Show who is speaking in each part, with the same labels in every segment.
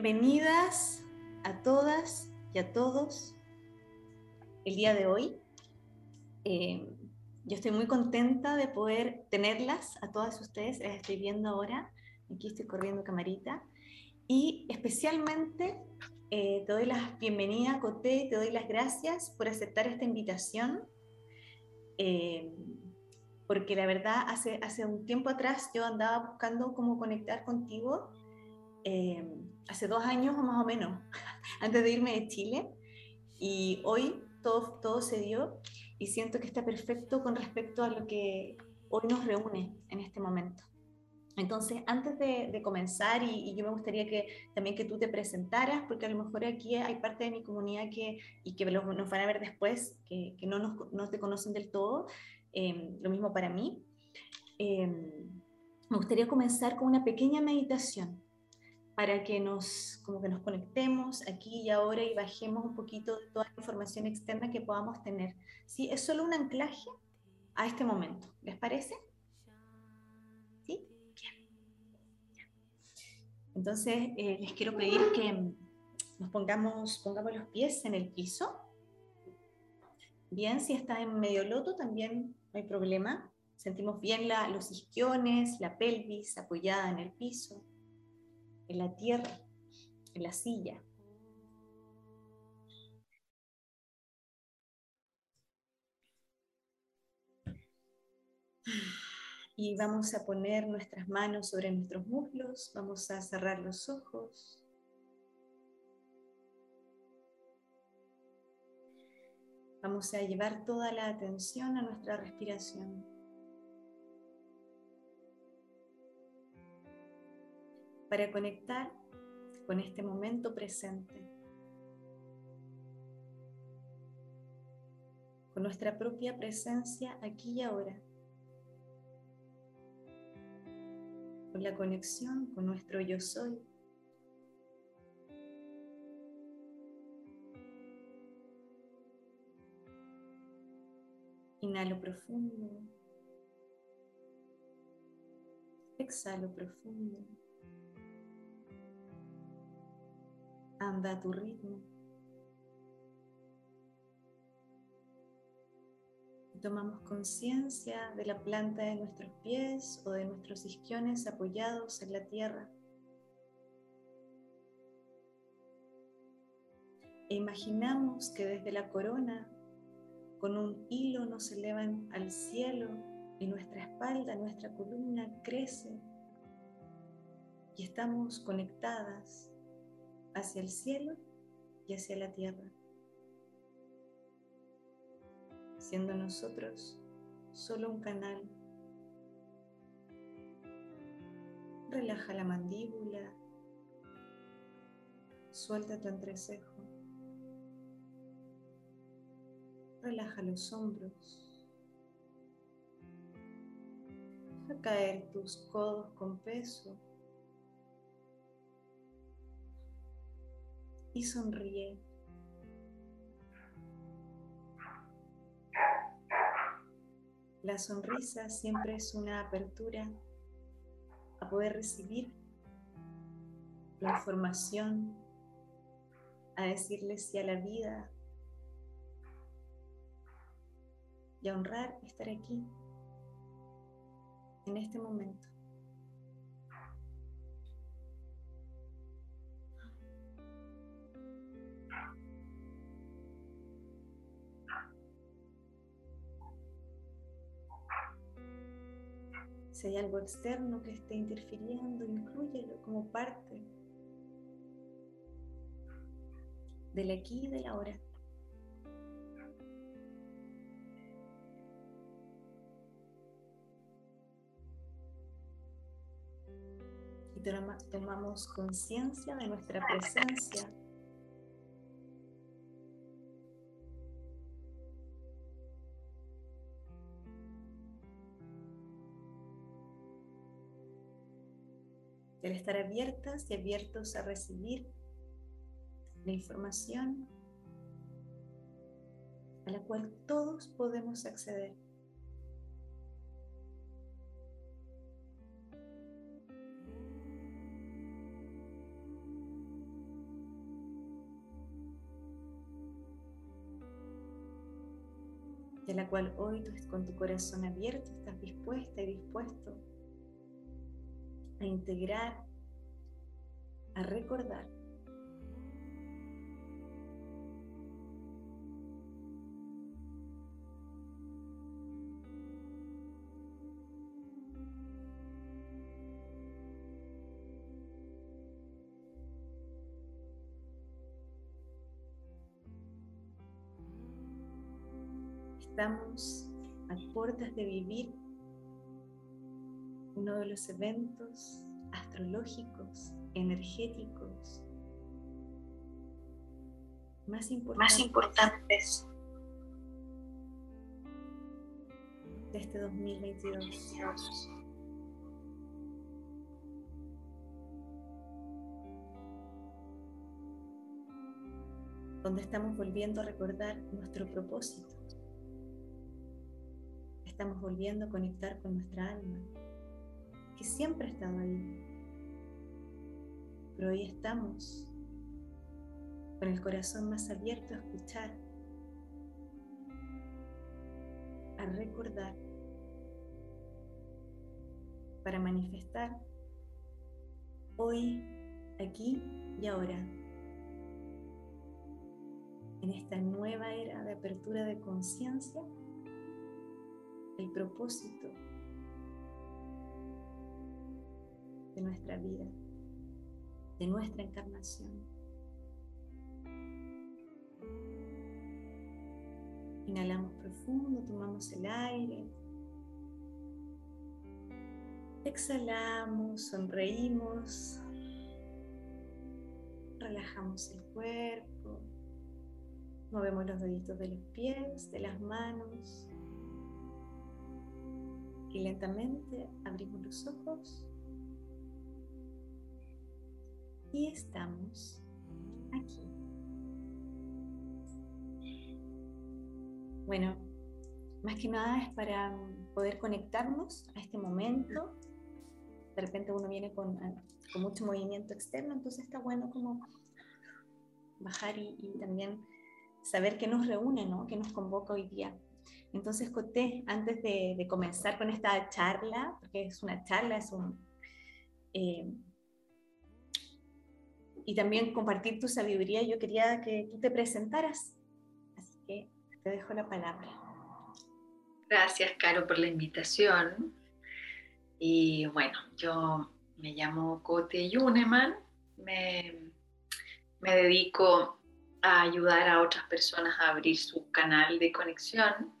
Speaker 1: Bienvenidas a todas y a todos el día de hoy. Eh, yo estoy muy contenta de poder tenerlas a todas ustedes, las estoy viendo ahora, aquí estoy corriendo camarita, y especialmente eh, te doy la bienvenida, Coté, te doy las gracias por aceptar esta invitación, eh, porque la verdad hace, hace un tiempo atrás yo andaba buscando cómo conectar contigo hace dos años o más o menos, antes de irme de Chile. Y hoy todo, todo se dio y siento que está perfecto con respecto a lo que hoy nos reúne en este momento. Entonces, antes de, comenzar, y, yo me gustaría que también que tú te presentaras, porque a lo mejor aquí hay parte de mi comunidad que, y que nos van a ver después, que, que no, nos, no, te conocen del todo, em, lo mismo para mí. Em, me gustaría comenzar con una pequeña meditación para que nos, como que nos conectemos aquí y ahora y bajemos un poquito de toda la información externa que podamos tener. ¿Sí? Es solo un anclaje a este momento. ¿Les parece? ¿Sí? Bien. Entonces, eh, les quiero pedir que nos pongamos, pongamos los pies en el piso. Bien, si está en medio loto también no hay problema. Sentimos bien la, los isquiones, la pelvis apoyada en el piso en la tierra, en la silla. Y vamos a poner nuestras manos sobre nuestros muslos, vamos a cerrar los ojos. Vamos a llevar toda la atención a nuestra respiración. Para conectar con este momento presente, con nuestra propia presencia aquí y ahora, con la conexión con nuestro yo soy. Inhalo profundo. Exhalo profundo. Anda a tu ritmo. tomamos conciencia de la planta de nuestros pies o de nuestros isquiones apoyados en la tierra. E imaginamos que desde la corona, con un hilo nos elevan al cielo y nuestra espalda, nuestra columna crece y estamos conectadas hacia el cielo y hacia la tierra, siendo nosotros solo un canal. Relaja la mandíbula, suelta tu entrecejo, relaja los hombros, deja caer tus codos con peso y sonríe. La sonrisa siempre es una apertura a poder recibir la información, a decirle sí a la vida y a honrar estar aquí, en este momento. Si hay algo externo que esté interfiriendo, incluyelo como parte del aquí y del ahora. Y tomamos conciencia de nuestra presencia el estar abiertas y abiertos a recibir la información a la cual todos podemos acceder. de la cual hoy tú con tu corazón abierto estás dispuesta y dispuesto a integrar, a recordar. Estamos a puertas de vivir uno de los eventos astrológicos, energéticos más importantes, de este 2022. donde estamos volviendo a recordar nuestro propósito. Estamos volviendo a conectar con nuestra alma, que siempre ha estado ahí. Pero hoy estamos con el corazón más abierto a escuchar, a recordar, para manifestar hoy, aquí y ahora, en esta nueva era de apertura de conciencia el propósito de nuestra vida, de nuestra encarnación. Inhalamos profundo, tomamos el aire. Exhalamos, sonreímos, relajamos el cuerpo, movemos los deditos de los pies, de las manos, y lentamente abrimos los ojos y estamos aquí. Bueno, más que nada es para poder conectarnos a este momento. De repente uno viene con, con mucho movimiento externo, entonces está bueno como bajar y, y también saber qué nos reúne, ¿no? qué nos convoca hoy día. Entonces, Coté, antes de, comenzar con esta charla, porque es una charla, es un... Eh, y también compartir tu sabiduría, yo quería que tú te presentaras. Así que te dejo la palabra.
Speaker 2: Gracias, Caro, por la invitación. Y bueno, yo me llamo Cote Yuneman, me, me dedico a ayudar a otras personas a abrir su canal de conexión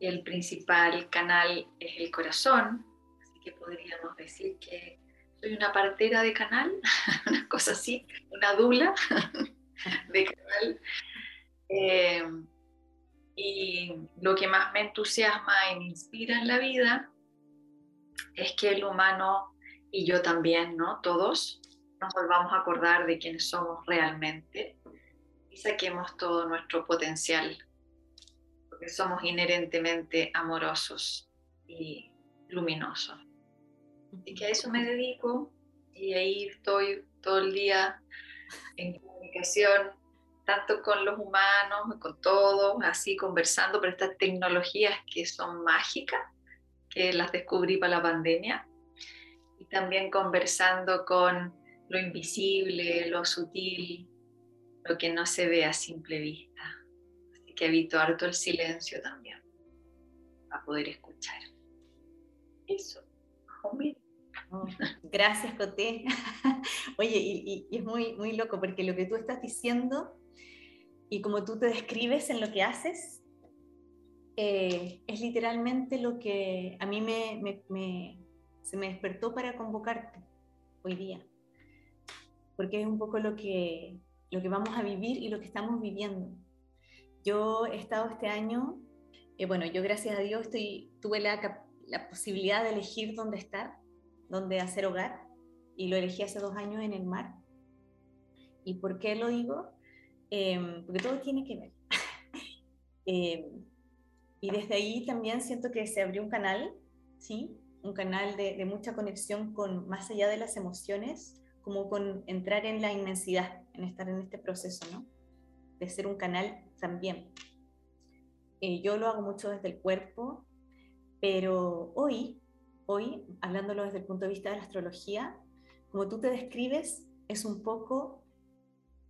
Speaker 2: el principal canal es el corazón, así que podríamos decir que soy una partera de canal, una cosa así, una dula de canal. Eh, y lo que más me entusiasma y me inspira en la vida es que el humano y yo también, ¿no? Todos nos volvamos a acordar de quiénes somos realmente y saquemos todo nuestro potencial porque somos inherentemente amorosos y luminosos. Y que a eso me dedico y ahí estoy todo el día en comunicación, tanto con los humanos, con todos, así conversando, por estas tecnologías que son mágicas, que las descubrí para la pandemia, y también conversando con lo invisible, lo sutil, lo que no se ve a simple vista que evito harto el silencio también, para poder escuchar. Eso,
Speaker 1: oh, gracias, Coté. Oye, y, es muy, muy loco porque lo que tú estás diciendo y como tú te describes en lo que haces, eh, es literalmente lo que a mí me, se me despertó para convocarte hoy día. Porque es un poco lo que, lo que vamos a vivir y lo que estamos viviendo. Yo he estado este año, eh, bueno, yo gracias a Dios estoy, tuve la, la, posibilidad de elegir dónde estar, dónde hacer hogar, y lo elegí hace dos años en el mar. ¿Y por qué lo digo? Em, porque todo tiene que ver. Em, y desde ahí también siento que se abrió un canal, ¿sí? Un canal de, mucha conexión con más allá de las emociones, como con entrar en la inmensidad, en estar en este proceso, ¿no? De ser un canal también. Eh, yo lo hago mucho desde el cuerpo, pero hoy, hoy, hablándolo desde el punto de vista de la astrología, como tú te describes, es un poco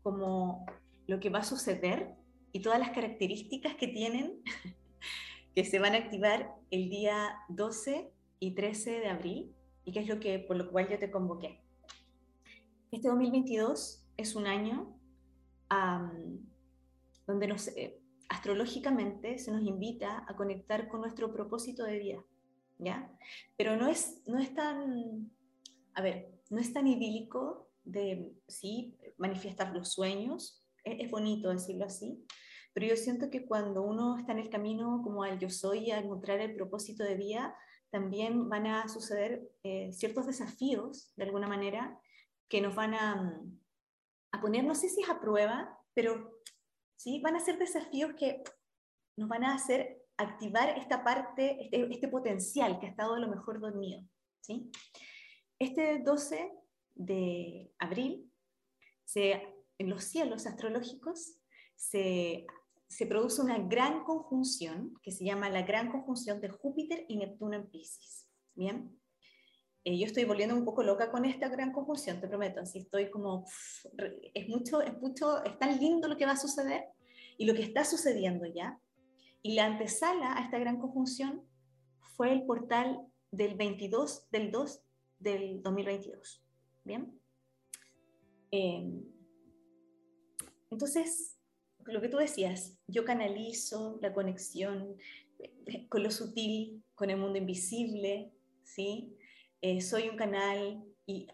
Speaker 1: como lo que va a suceder y todas las características que tienen, que se van a activar el día 12 y 13 de abril, y que es lo que, por lo cual yo te convoqué. Este 2022 es un año donde nos, eh, astrológicamente se nos invita a conectar con nuestro propósito de vida, ¿ya? Pero no es, no es tan, a ver, no es tan idílico de, sí, manifestar los sueños, es, es bonito decirlo así, pero yo siento que cuando uno está en el camino como al yo soy, a encontrar el propósito de vida, también van a suceder eh, ciertos desafíos, de alguna manera, que nos van a, a poner, no sé si es a prueba, pero sí van a ser desafíos que nos van a hacer activar esta parte, este, este potencial que ha estado a lo mejor dormido. ¿sí? Este 12 de abril, en los cielos astrológicos, se se produce una gran conjunción que se llama la gran conjunción de Júpiter y Neptuno en Pisces. Bien, eh, yo estoy volviendo un poco loca con esta gran conjunción, te prometo. Así estoy como, es mucho, es mucho, es tan lindo lo que va a suceder y lo que está sucediendo ya. Y la antesala a esta gran conjunción fue el portal del 22 del 2 del 2022. Bien. Eh, entonces, lo que tú decías, yo canalizo la conexión eh, con lo sutil, con el mundo invisible, ¿sí? Eh, soy un canal y,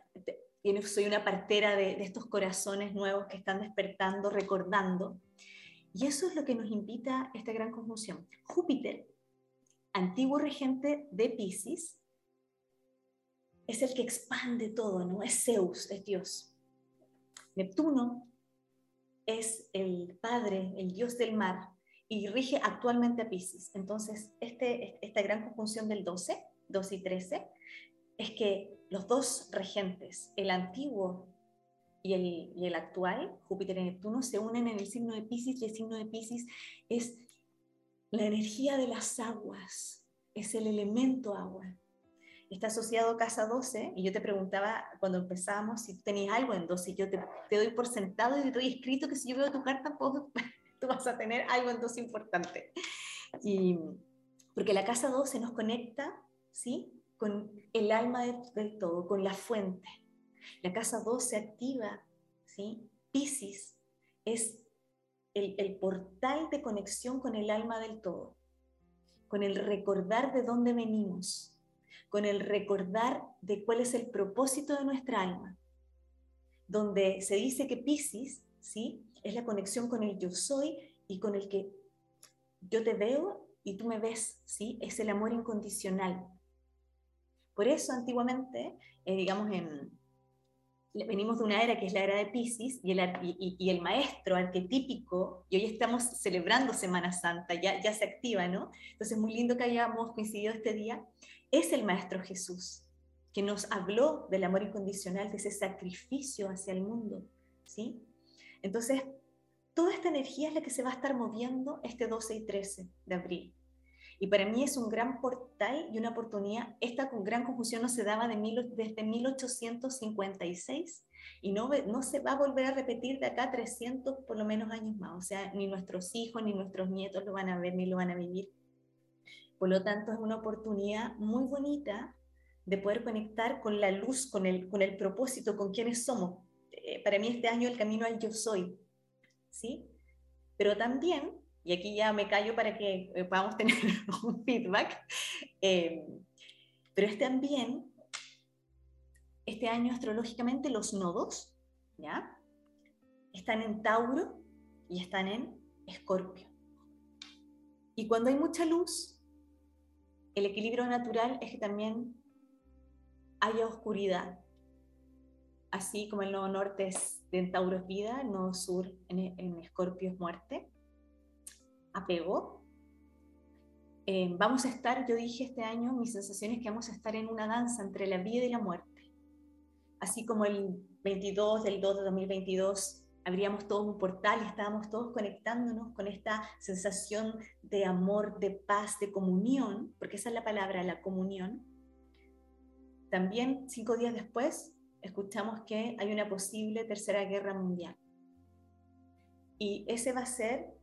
Speaker 1: soy una partera de, estos corazones nuevos que están despertando, recordando. Y eso es lo que nos invita esta gran conjunción. Júpiter, antiguo regente de Pisces, es el que expande todo, ¿no? Es Zeus, es Dios. Neptuno es el padre, el dios del mar, y rige actualmente a Pisces. Entonces, este, esta gran conjunción del 12, 12 y 13, es que los dos regentes, el antiguo y el, y el actual, Júpiter y Neptuno, se unen en el signo de Pisces y el signo de Pisces es la energía de las aguas, es el elemento agua está asociado a casa 12, y yo te preguntaba cuando empezábamos si tenías algo en 12, yo te, doy por sentado y te doy escrito que si yo veo tu carta, tú vas a tener algo en 12 importante. Y, porque la casa 12 nos conecta, ¿sí? Con el alma del todo, con la fuente. La casa 12 activa, ¿sí? Pisces es el, el portal de conexión con el alma del todo, con el recordar de dónde venimos, con el recordar de cuál es el propósito de nuestra alma, donde se dice que Pisces, ¿sí? Es la conexión con el yo soy y con el que yo te veo y tú me ves, ¿sí? Es el amor incondicional. Por eso antiguamente, eh, digamos, en, venimos de una era que es la era de Pisces y el, maestro arquetípico, y hoy estamos celebrando Semana Santa, ya, ya se activa, ¿no? Entonces, muy lindo que hayamos coincidido este día es el Maestro Jesús, que nos habló del amor incondicional, de ese sacrificio hacia el mundo, ¿sí? Entonces, toda esta energía es la que se va a estar moviendo este 12 y 13 de abril. Y para mí es un gran portal y una oportunidad. Esta gran confusión no se daba de desde 1856 y no, no se va a volver a repetir de acá 300 por lo menos años más. O sea, ni nuestros hijos ni nuestros nietos lo van a ver ni lo van a vivir por lo tanto, es una oportunidad muy bonita de poder conectar con la luz, con el, con el propósito, con quienes somos. Eh, para mí este año el camino al yo soy, ¿sí? Pero también, y aquí ya me callo para que eh, podamos tener un feedback, eh, pero es también, este año astrológicamente los nodos, ¿ya? Están en Tauro y están en Escorpio. Y cuando hay mucha luz, el equilibrio natural es que también haya oscuridad. Así como el nodo norte es de Tauro es vida, el nodo sur en, Escorpio es muerte, apego. Eh, vamos a estar, yo dije este año, mi sensación es que vamos a estar en una danza entre la vida y la muerte. Así como el 22 del 2 de 2022 abríamos todos un portal y estábamos todos conectándonos con esta sensación de amor, de paz, de comunión, porque esa es la palabra, la comunión. También cinco días después escuchamos que hay una posible tercera guerra mundial. Y ese va a ser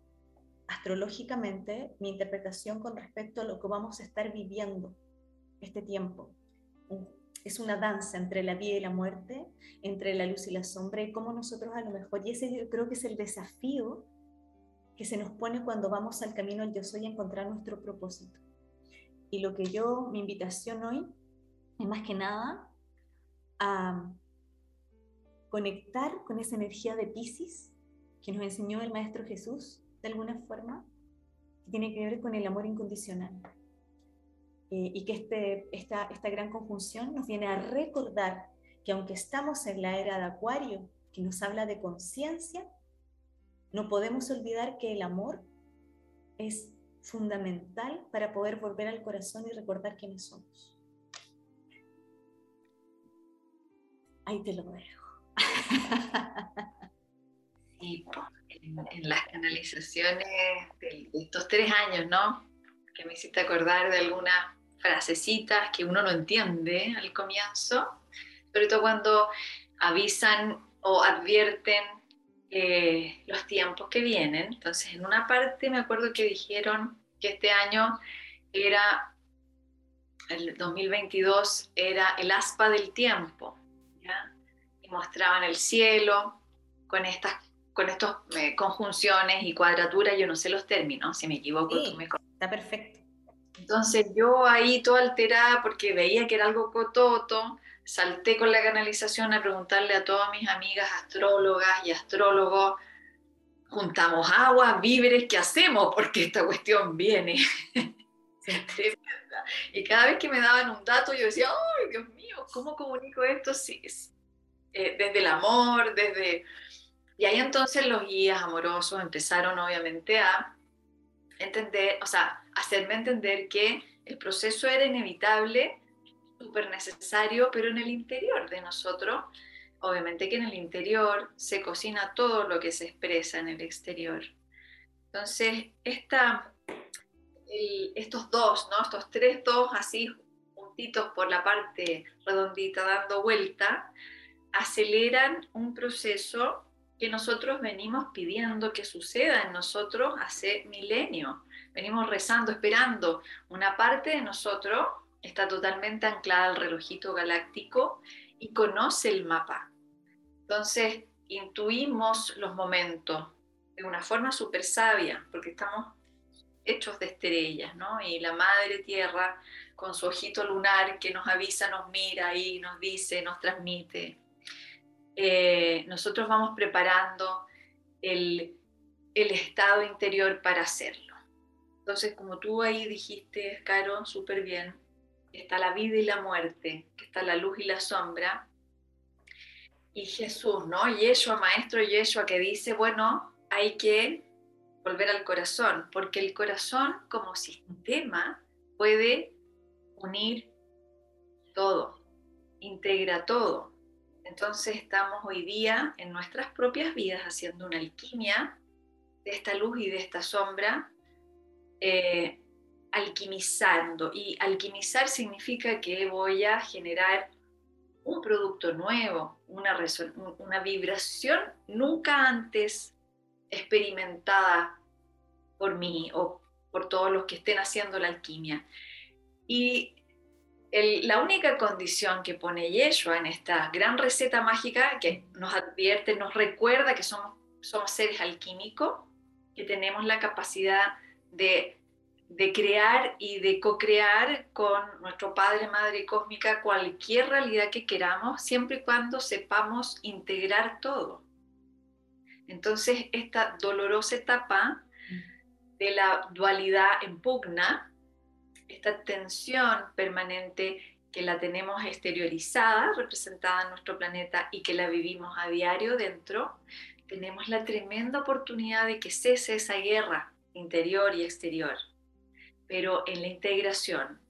Speaker 1: astrológicamente mi interpretación con respecto a lo que vamos a estar viviendo este tiempo. Es una danza entre la vida y la muerte, entre la luz y la sombra, y cómo nosotros a lo mejor, y ese yo creo que es el desafío que se nos pone cuando vamos al camino al yo soy a encontrar nuestro propósito. Y lo que yo, mi invitación hoy, es más que nada a conectar con esa energía de Pisces que nos enseñó el Maestro Jesús de alguna forma, que tiene que ver con el amor incondicional. Eh, y que este, esta, esta gran conjunción nos viene a recordar que aunque estamos en la era de Acuario, que nos habla de conciencia, no podemos olvidar que el amor es fundamental para poder volver al corazón y recordar quiénes somos. Ahí te lo dejo.
Speaker 2: Sí, en, las canalizaciones de, estos tres años, ¿no? Que me hiciste acordar de algunas frasecitas que uno no entiende al comienzo, sobre todo cuando avisan o advierten eh, los tiempos que vienen. Entonces, en una parte me acuerdo que dijeron que este año era, el 2022 era el aspa del tiempo, ¿ya? y mostraban el cielo con estas con estas eh, conjunciones y cuadraturas, yo no sé los términos, si me equivoco tú me
Speaker 1: Está perfecto.
Speaker 2: Entonces yo ahí toda alterada porque veía que era algo cototo, salté con la canalización a preguntarle a todas mis amigas astrólogas y astrólogos, juntamos agua, víveres, ¿qué hacemos? Porque esta cuestión viene. y cada vez que me daban un dato yo decía, ¡ay, Dios mío! ¿Cómo comunico esto? Sí, eh, desde el amor, desde y ahí entonces los guías amorosos empezaron obviamente a entender, o sea, hacerme entender que el proceso era inevitable, súper necesario, pero en el interior de nosotros, obviamente que en el interior se cocina todo lo que se expresa en el exterior. Entonces, esta, estos dos, ¿no? estos tres dos así juntitos por la parte redondita dando vuelta, aceleran un proceso que nosotros venimos pidiendo que suceda en nosotros hace milenios. Venimos rezando, esperando. Una parte de nosotros está totalmente anclada al relojito galáctico y conoce el mapa. Entonces, intuimos los momentos de una forma súper sabia, porque estamos hechos de estrellas, ¿no? Y la Madre Tierra, con su ojito lunar que nos avisa, nos mira y nos dice, nos transmite, eh, nosotros vamos preparando el, estado interior para hacerlo. Entonces, como tú ahí dijiste, Caro, súper bien, está la vida y la muerte, que está la luz y la sombra, y Jesús, ¿no? Yeshua, maestro Yeshua, que dice, bueno, hay que volver al corazón, porque el corazón como sistema puede unir todo, integra todo. Entonces estamos hoy día en nuestras propias vidas haciendo una alquimia de esta luz y de esta sombra, eh, alquimizando. Y alquimizar significa que voy a generar un producto nuevo, una, una vibración nunca antes experimentada por mí o por todos los que estén haciendo la alquimia. Y la única condición que pone Yeshua en esta gran receta mágica que nos advierte, nos recuerda que somos, somos seres alquímicos, que tenemos la capacidad de, de crear y de co-crear con nuestro Padre, Madre Cósmica cualquier realidad que queramos, siempre y cuando sepamos integrar todo. Entonces, esta dolorosa etapa de la dualidad en pugna, esta tensión permanente que la tenemos exteriorizada, representada en nuestro planeta y que la vivimos a diario dentro, tenemos la tremenda oportunidad de que cese esa guerra interior y exterior, pero en la integración.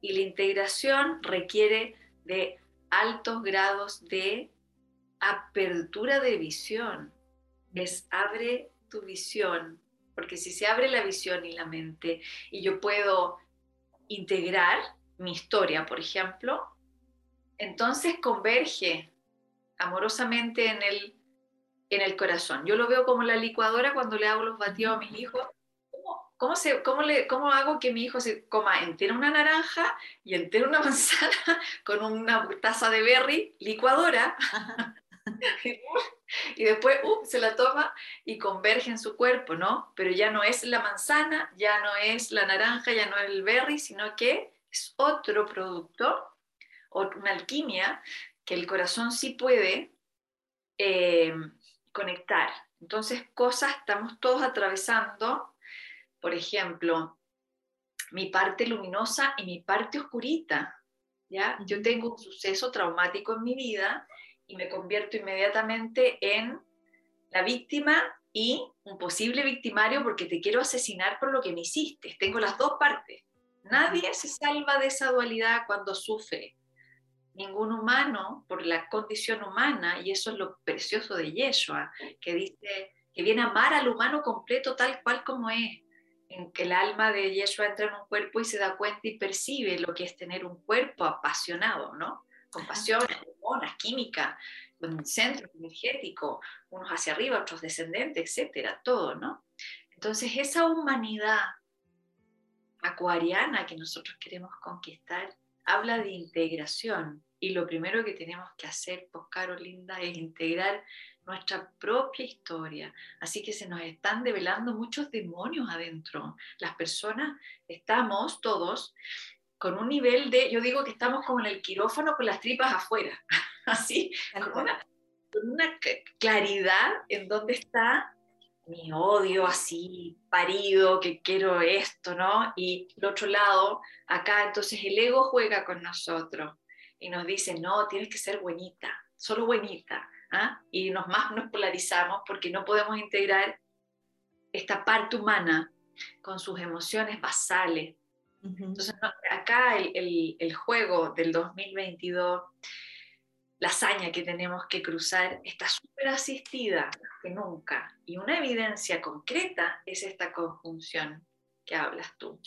Speaker 2: Y la integración requiere de altos grados de apertura de visión, es abre tu visión, porque si se abre la visión y la mente y yo puedo integrar mi historia, por ejemplo, entonces converge amorosamente en el, en el corazón. Yo lo veo como la licuadora cuando le hago los batidos a mis hijos. ¿Cómo, se, cómo, le, ¿Cómo hago que mi hijo se coma entera una naranja y entera una manzana con una taza de berry licuadora? y después uh, se la toma y converge en su cuerpo, ¿no? Pero ya no es la manzana, ya no es la naranja, ya no es el berry, sino que es otro producto, una alquimia que el corazón sí puede eh, conectar. Entonces, cosas estamos todos atravesando, por ejemplo, mi parte luminosa y mi parte oscurita. ¿ya? Yo tengo un suceso traumático en mi vida y me convierto inmediatamente en la víctima y un posible victimario porque te quiero asesinar por lo que me hiciste. Tengo las dos partes. Nadie se salva de esa dualidad cuando sufre ningún humano por la condición humana, y eso es lo precioso de Yeshua, que dice que viene a amar al humano completo tal cual como es, en que el alma de Yeshua entra en un cuerpo y se da cuenta y percibe lo que es tener un cuerpo apasionado, ¿no? Con pasiones, hormonas, química, con centro energético, unos hacia arriba, otros descendentes, etcétera, todo, ¿no? Entonces esa humanidad acuariana que nosotros queremos conquistar habla de integración y lo primero que tenemos que hacer, pues Linda, es integrar nuestra propia historia. Así que se nos están develando muchos demonios adentro. Las personas estamos todos con un nivel de, yo digo que estamos como en el quirófano con las tripas afuera, así, con una, con una claridad en donde está mi odio así parido, que quiero esto, ¿no? Y el otro lado, acá entonces el ego juega con nosotros y nos dice, no, tienes que ser buenita, solo buenita, ¿ah? Y nos más nos polarizamos porque no podemos integrar esta parte humana con sus emociones basales. Entonces, acá el, el, el juego del 2022 la hazaña que tenemos que cruzar está súper asistida que nunca. Y una evidencia concreta es esta conjunción que hablas tú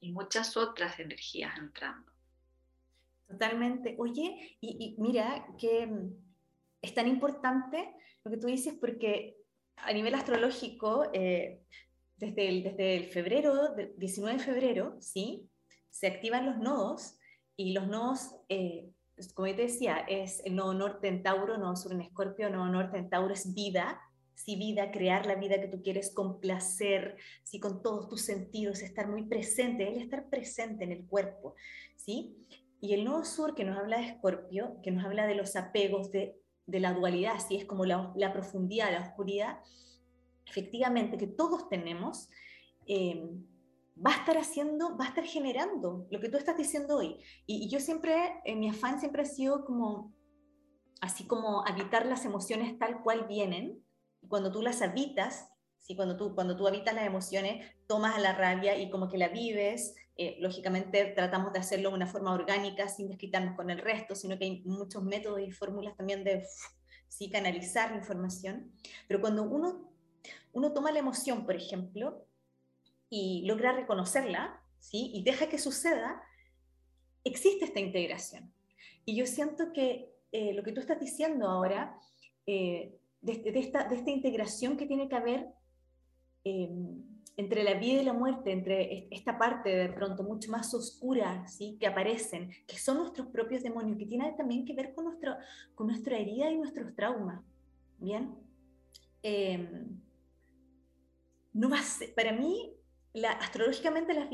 Speaker 2: y muchas otras energías entrando.
Speaker 1: Totalmente. Oye, y, mira que es tan importante lo que tú dices porque a nivel astrológico, eh, desde, el, desde el febrero, 19 de febrero, ¿sí? Se activan los nodos y los nodos eh, como te decía, es el nodo norte en Tauro, nodo sur en Escorpio, nodo norte en Tauro es vida, sí, vida, crear la vida que tú quieres con placer, sí, con todos tus sentidos, estar muy presente, el estar presente en el cuerpo, ¿sí? Y el nodo sur que nos habla de Escorpio, que nos habla de los apegos, de, de la dualidad, ¿sí? Es como la, la, profundidad, la oscuridad, efectivamente, que todos tenemos, eh, va a estar haciendo, va a estar generando lo que tú estás diciendo hoy. Y, yo siempre, en mi afán siempre ha sido como, así como habitar las emociones tal cual vienen. Cuando tú las habitas, ¿sí? cuando, tú, cuando tú habitas las emociones, tomas a la rabia y como que la vives. Eh, lógicamente tratamos de hacerlo de una forma orgánica, sin desquitarnos con el resto, sino que hay muchos métodos y fórmulas también de sí, canalizar la información. Pero cuando uno, uno toma la emoción, por ejemplo, y logra reconocerla, ¿sí? Y deja que suceda, existe esta integración. Y yo siento que eh, lo que tú estás diciendo ahora, eh, de, esta, de, esta, integración que tiene que haber eh, entre la vida y la muerte, entre esta parte de pronto mucho más oscura, ¿sí? Que aparecen, que son nuestros propios demonios, que tiene también que ver con, nuestro, con nuestra herida y nuestros traumas, ¿bien? No va para mí astrológicamente las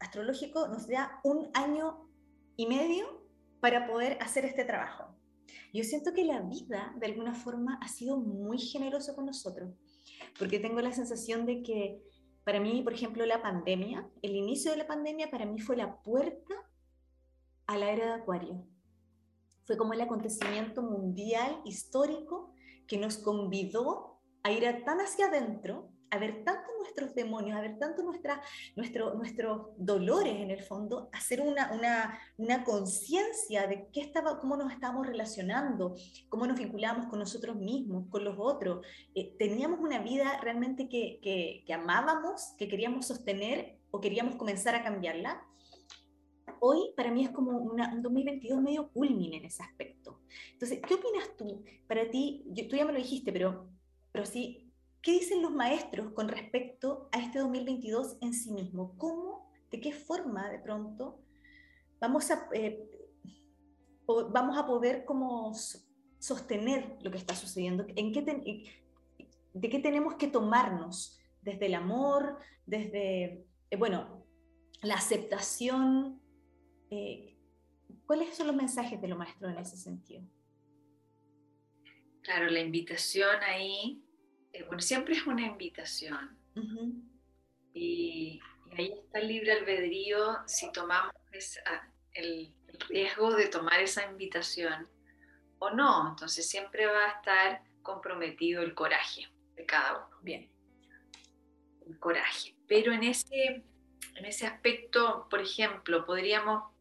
Speaker 1: astrológico nos da un año y medio para poder hacer este trabajo. Yo siento que la vida, de alguna forma, ha sido muy generosa con nosotros, porque tengo la sensación de que para mí, por ejemplo, la pandemia, el inicio de la pandemia para mí fue la puerta a la era de Acuario. Fue como el acontecimiento mundial, histórico, que nos convidó a ir tan hacia adentro a ver tanto nuestros demonios, a ver tanto nuestra, nuestro, nuestros dolores en el fondo, hacer una, una, una conciencia de qué estaba, cómo nos estábamos relacionando, cómo nos vinculamos con nosotros mismos, con los otros. Eh, teníamos una vida realmente que, que, que amábamos, que queríamos sostener o queríamos comenzar a cambiarla. Hoy para mí es como una, un 2022 medio culmine en ese aspecto. Entonces, ¿qué opinas tú? Para ti, yo, tú ya me lo dijiste, pero, pero sí, ¿Qué dicen los maestros con respecto a este 2022 en sí mismo? ¿Cómo, de qué forma de pronto vamos a, eh, vamos a poder como sostener lo que está sucediendo? ¿En qué ¿De qué tenemos que tomarnos? Desde el amor, desde, eh, bueno, la aceptación. Eh, ¿Cuáles son los mensajes de los maestros en ese sentido?
Speaker 2: Claro, la invitación ahí eh, bueno, siempre es una invitación. y, ahí está el libre albedrío si tomamos el, riesgo de tomar esa invitación o no. Entonces siempre va a estar comprometido el coraje de cada uno.
Speaker 1: Bien.
Speaker 2: El coraje. Pero en ese, en ese aspecto, por ejemplo, podríamos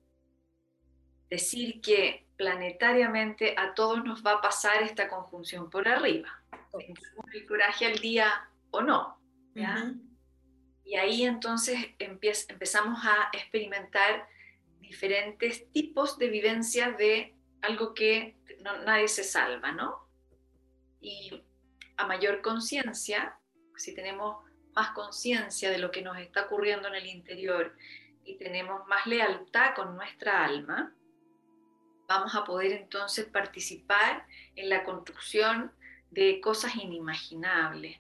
Speaker 2: decir que planetariamente a todos nos va a pasar esta conjunción por arriba el coraje al día o no. Y ahí entonces empezamos a experimentar diferentes tipos de vivencias de algo que nadie se salva, ¿no? Y a mayor conciencia, si tenemos más conciencia de lo que nos está ocurriendo en el interior y tenemos más lealtad con nuestra alma, vamos a poder entonces participar en la construcción de cosas inimaginables,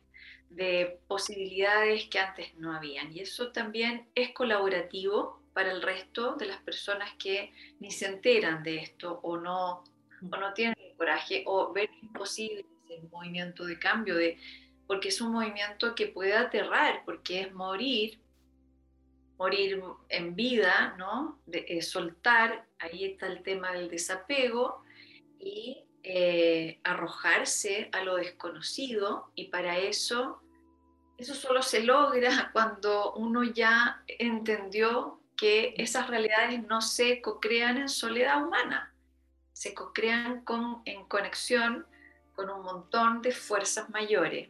Speaker 2: de posibilidades que antes no habían. Y eso también es colaborativo para el resto de las personas que ni se enteran de esto o no, o no tienen el coraje o ven imposible ese movimiento de cambio, de, porque es un movimiento que puede aterrar, porque es morir, morir en vida, ¿no? De, soltar, ahí está el tema del desapego y eh, arrojarse a lo desconocido y para eso, eso solo se logra cuando uno ya entendió que esas realidades no se co-crean en soledad humana, se co-crean con, en conexión con un montón de fuerzas mayores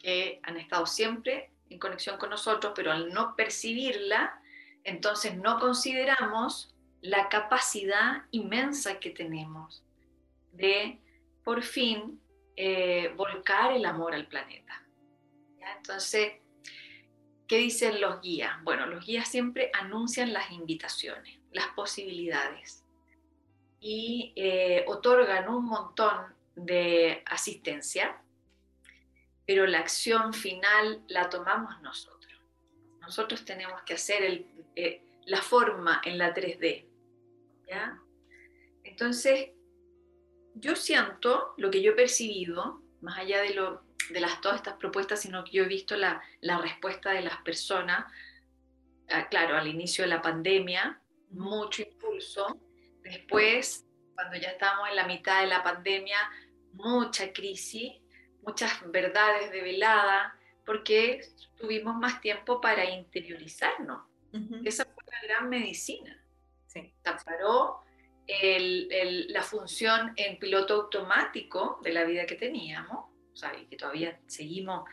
Speaker 2: que han estado siempre en conexión con nosotros, pero al no percibirla, entonces no consideramos la capacidad inmensa que tenemos de por fin eh, volcar el amor al planeta. Entonces, ¿qué dicen los guías? Bueno, los guías siempre anuncian las invitaciones, las posibilidades y eh, otorgan un montón de asistencia, pero la acción final la tomamos nosotros. Nosotros tenemos que hacer eh, la forma en la 3D. ¿ya? Entonces, yo siento lo que yo he percibido, más allá de, lo, de las, todas estas propuestas, sino que yo he visto la, la respuesta de las personas, ah, claro, al inicio de la pandemia, mucho impulso. Después, cuando ya estamos en la mitad de la pandemia, mucha crisis, muchas verdades develadas, porque tuvimos más tiempo para interiorizarnos. Esa fue la gran medicina.
Speaker 1: Sí.
Speaker 2: Paró la función en piloto automático de la vida que teníamos, o sea, y que todavía seguimos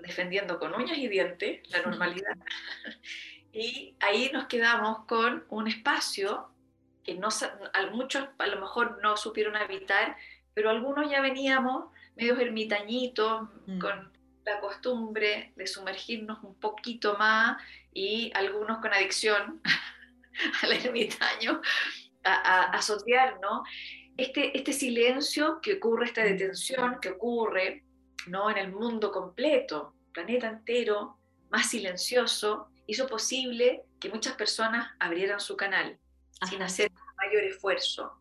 Speaker 2: defendiendo con uñas y dientes la normalidad. y ahí nos quedamos con un espacio que no, muchos a lo mejor no supieron habitar, pero algunos ya veníamos medios ermitañitos, mm. con la costumbre de sumergirnos un poquito más y algunos con adicción al ermitaño, a, asociar, ¿no? Este, este silencio que ocurre, esta detención que ocurre, ¿no? En el mundo completo, planeta entero, más silencioso, hizo posible que muchas personas abrieran su canal sin hacer mayor esfuerzo,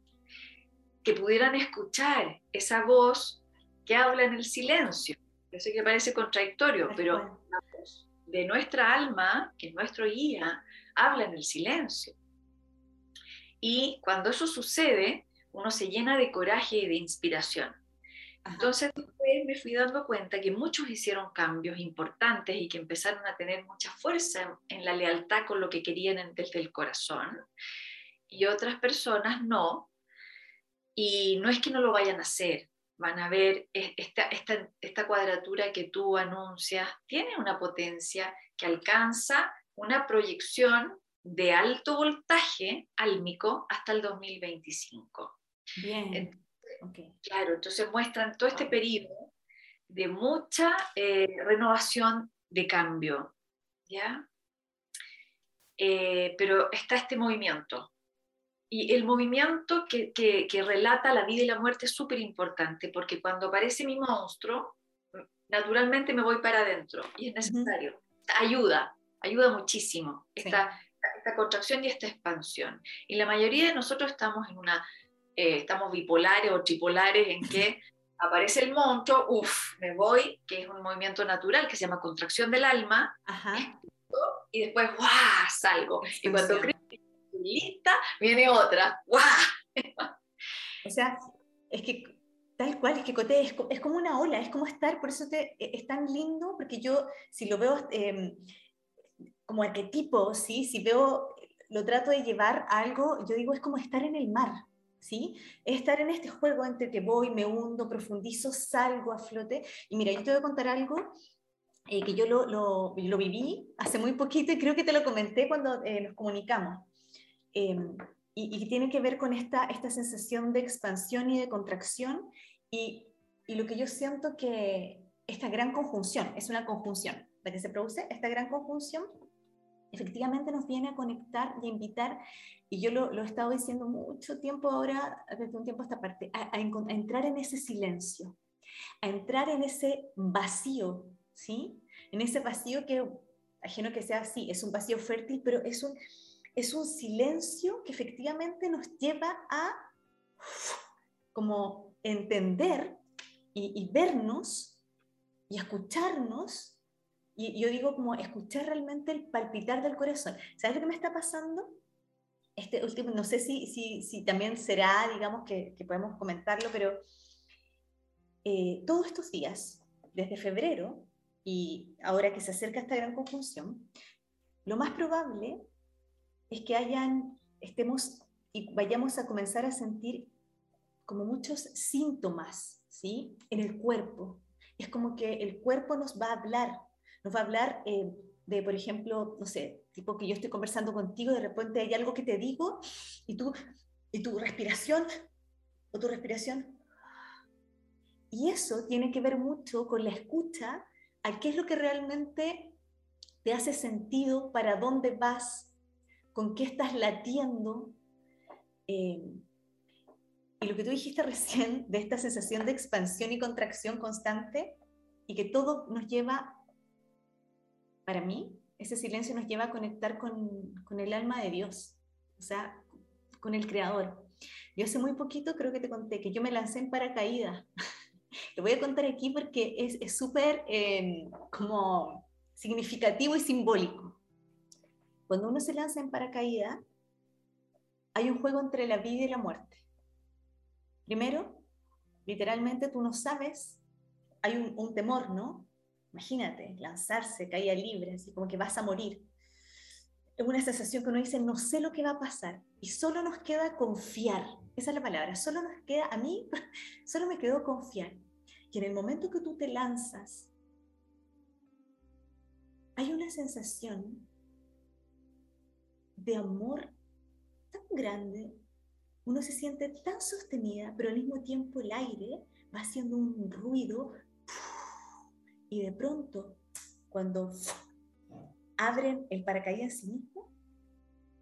Speaker 2: que pudieran escuchar esa voz que habla en el silencio. Yo sé que parece contradictorio, pero la voz de nuestra alma, que es nuestro guía, habla en el silencio. Y cuando eso sucede, uno se llena de coraje y de inspiración. Entonces, vez me fui dando cuenta que muchos hicieron cambios importantes y que empezaron a tener mucha fuerza en, la lealtad con lo que querían desde el corazón, y otras personas no. Y no es que no lo vayan a hacer, van a ver esta, esta, esta cuadratura que tú anuncias, tiene una potencia que alcanza una proyección de alto voltaje álmico hasta el 2025.
Speaker 1: Bien.
Speaker 2: Claro, entonces muestran todo este periodo de mucha eh, renovación de cambio, ¿ya? Eh, pero está este movimiento. Y el movimiento que, que, relata la vida y la muerte es súper importante, porque cuando aparece mi monstruo, naturalmente me voy para adentro y es necesario. Ayuda, ayuda muchísimo esta, esta contracción y esta expansión. Y la mayoría de nosotros estamos en una eh, estamos bipolares o tripolares en que aparece el monstruo, uff, me voy, que es un movimiento natural que se llama contracción del alma, y después, ¡guau! salgo. Y cuando creo que estoy lista, viene otra, ¡guau!
Speaker 1: o sea, es que tal cual, es que Coté es, es, como una ola, es como estar, por eso te, e, es tan lindo, porque yo, si lo veo eh, como arquetipo, ¿sí? si veo, lo trato de llevar a algo, yo digo, es como estar en el mar. ¿sí? estar en este juego entre que voy, me hundo, profundizo, salgo a flote. Y mira, yo te voy a contar algo eh, que yo lo, lo, lo, viví hace muy poquito y creo que te lo comenté cuando eh, nos comunicamos. Em, y, y, tiene que ver con esta, esta sensación de expansión y de contracción y, y lo que yo siento que esta gran conjunción, es una conjunción, la que se produce, esta gran conjunción efectivamente nos viene a conectar y a invitar, y yo lo, lo he estado diciendo mucho tiempo ahora, desde un tiempo a esta parte, a, entrar en ese silencio, a entrar en ese vacío, ¿sí? En ese vacío que, ajeno que sea así, es un vacío fértil, pero es un, es un silencio que efectivamente nos lleva a como entender y, y vernos y escucharnos y yo digo como escuchar realmente el palpitar del corazón. ¿Sabes lo que me está pasando? Este último, no sé si, si, si también será, digamos, que, que podemos comentarlo, pero eh, todos estos días, desde febrero, y ahora que se acerca esta gran conjunción, lo más probable es que hayan, estemos y vayamos a comenzar a sentir como muchos síntomas, ¿sí? En el cuerpo. Es como que el cuerpo nos va a hablar, nos va a hablar eh, de, por ejemplo, no sé, tipo que yo estoy conversando contigo, de repente hay algo que te digo y tú, y tu respiración, o tu respiración. Y eso tiene que ver mucho con la escucha a qué es lo que realmente te hace sentido, para dónde vas, con qué estás latiendo. Eh, y lo que tú dijiste recién de esta sensación de expansión y contracción constante y que todo nos lleva para mí, ese silencio nos lleva a conectar con, con, el alma de Dios, o sea, con el Creador. Yo hace muy poquito creo que te conté que yo me lancé en paracaídas. Lo voy a contar aquí porque es súper como significativo y simbólico. Cuando uno se lanza en paracaídas, hay un juego entre la vida y la muerte. Primero, literalmente tú no sabes, hay un temor, ¿no? Imagínate, lanzarse, caída libre, así como que vas a morir. Es una sensación que uno dice, no sé lo que va a pasar. Y solo nos queda confiar. Esa es la palabra. Solo nos queda, a mí, solo me quedó confiar. Y en el momento que tú te lanzas, hay una sensación de amor tan grande. Uno se siente tan sostenida, pero al mismo tiempo el aire va haciendo un ruido y de pronto, cuando abren el paracaídas en sí mismo,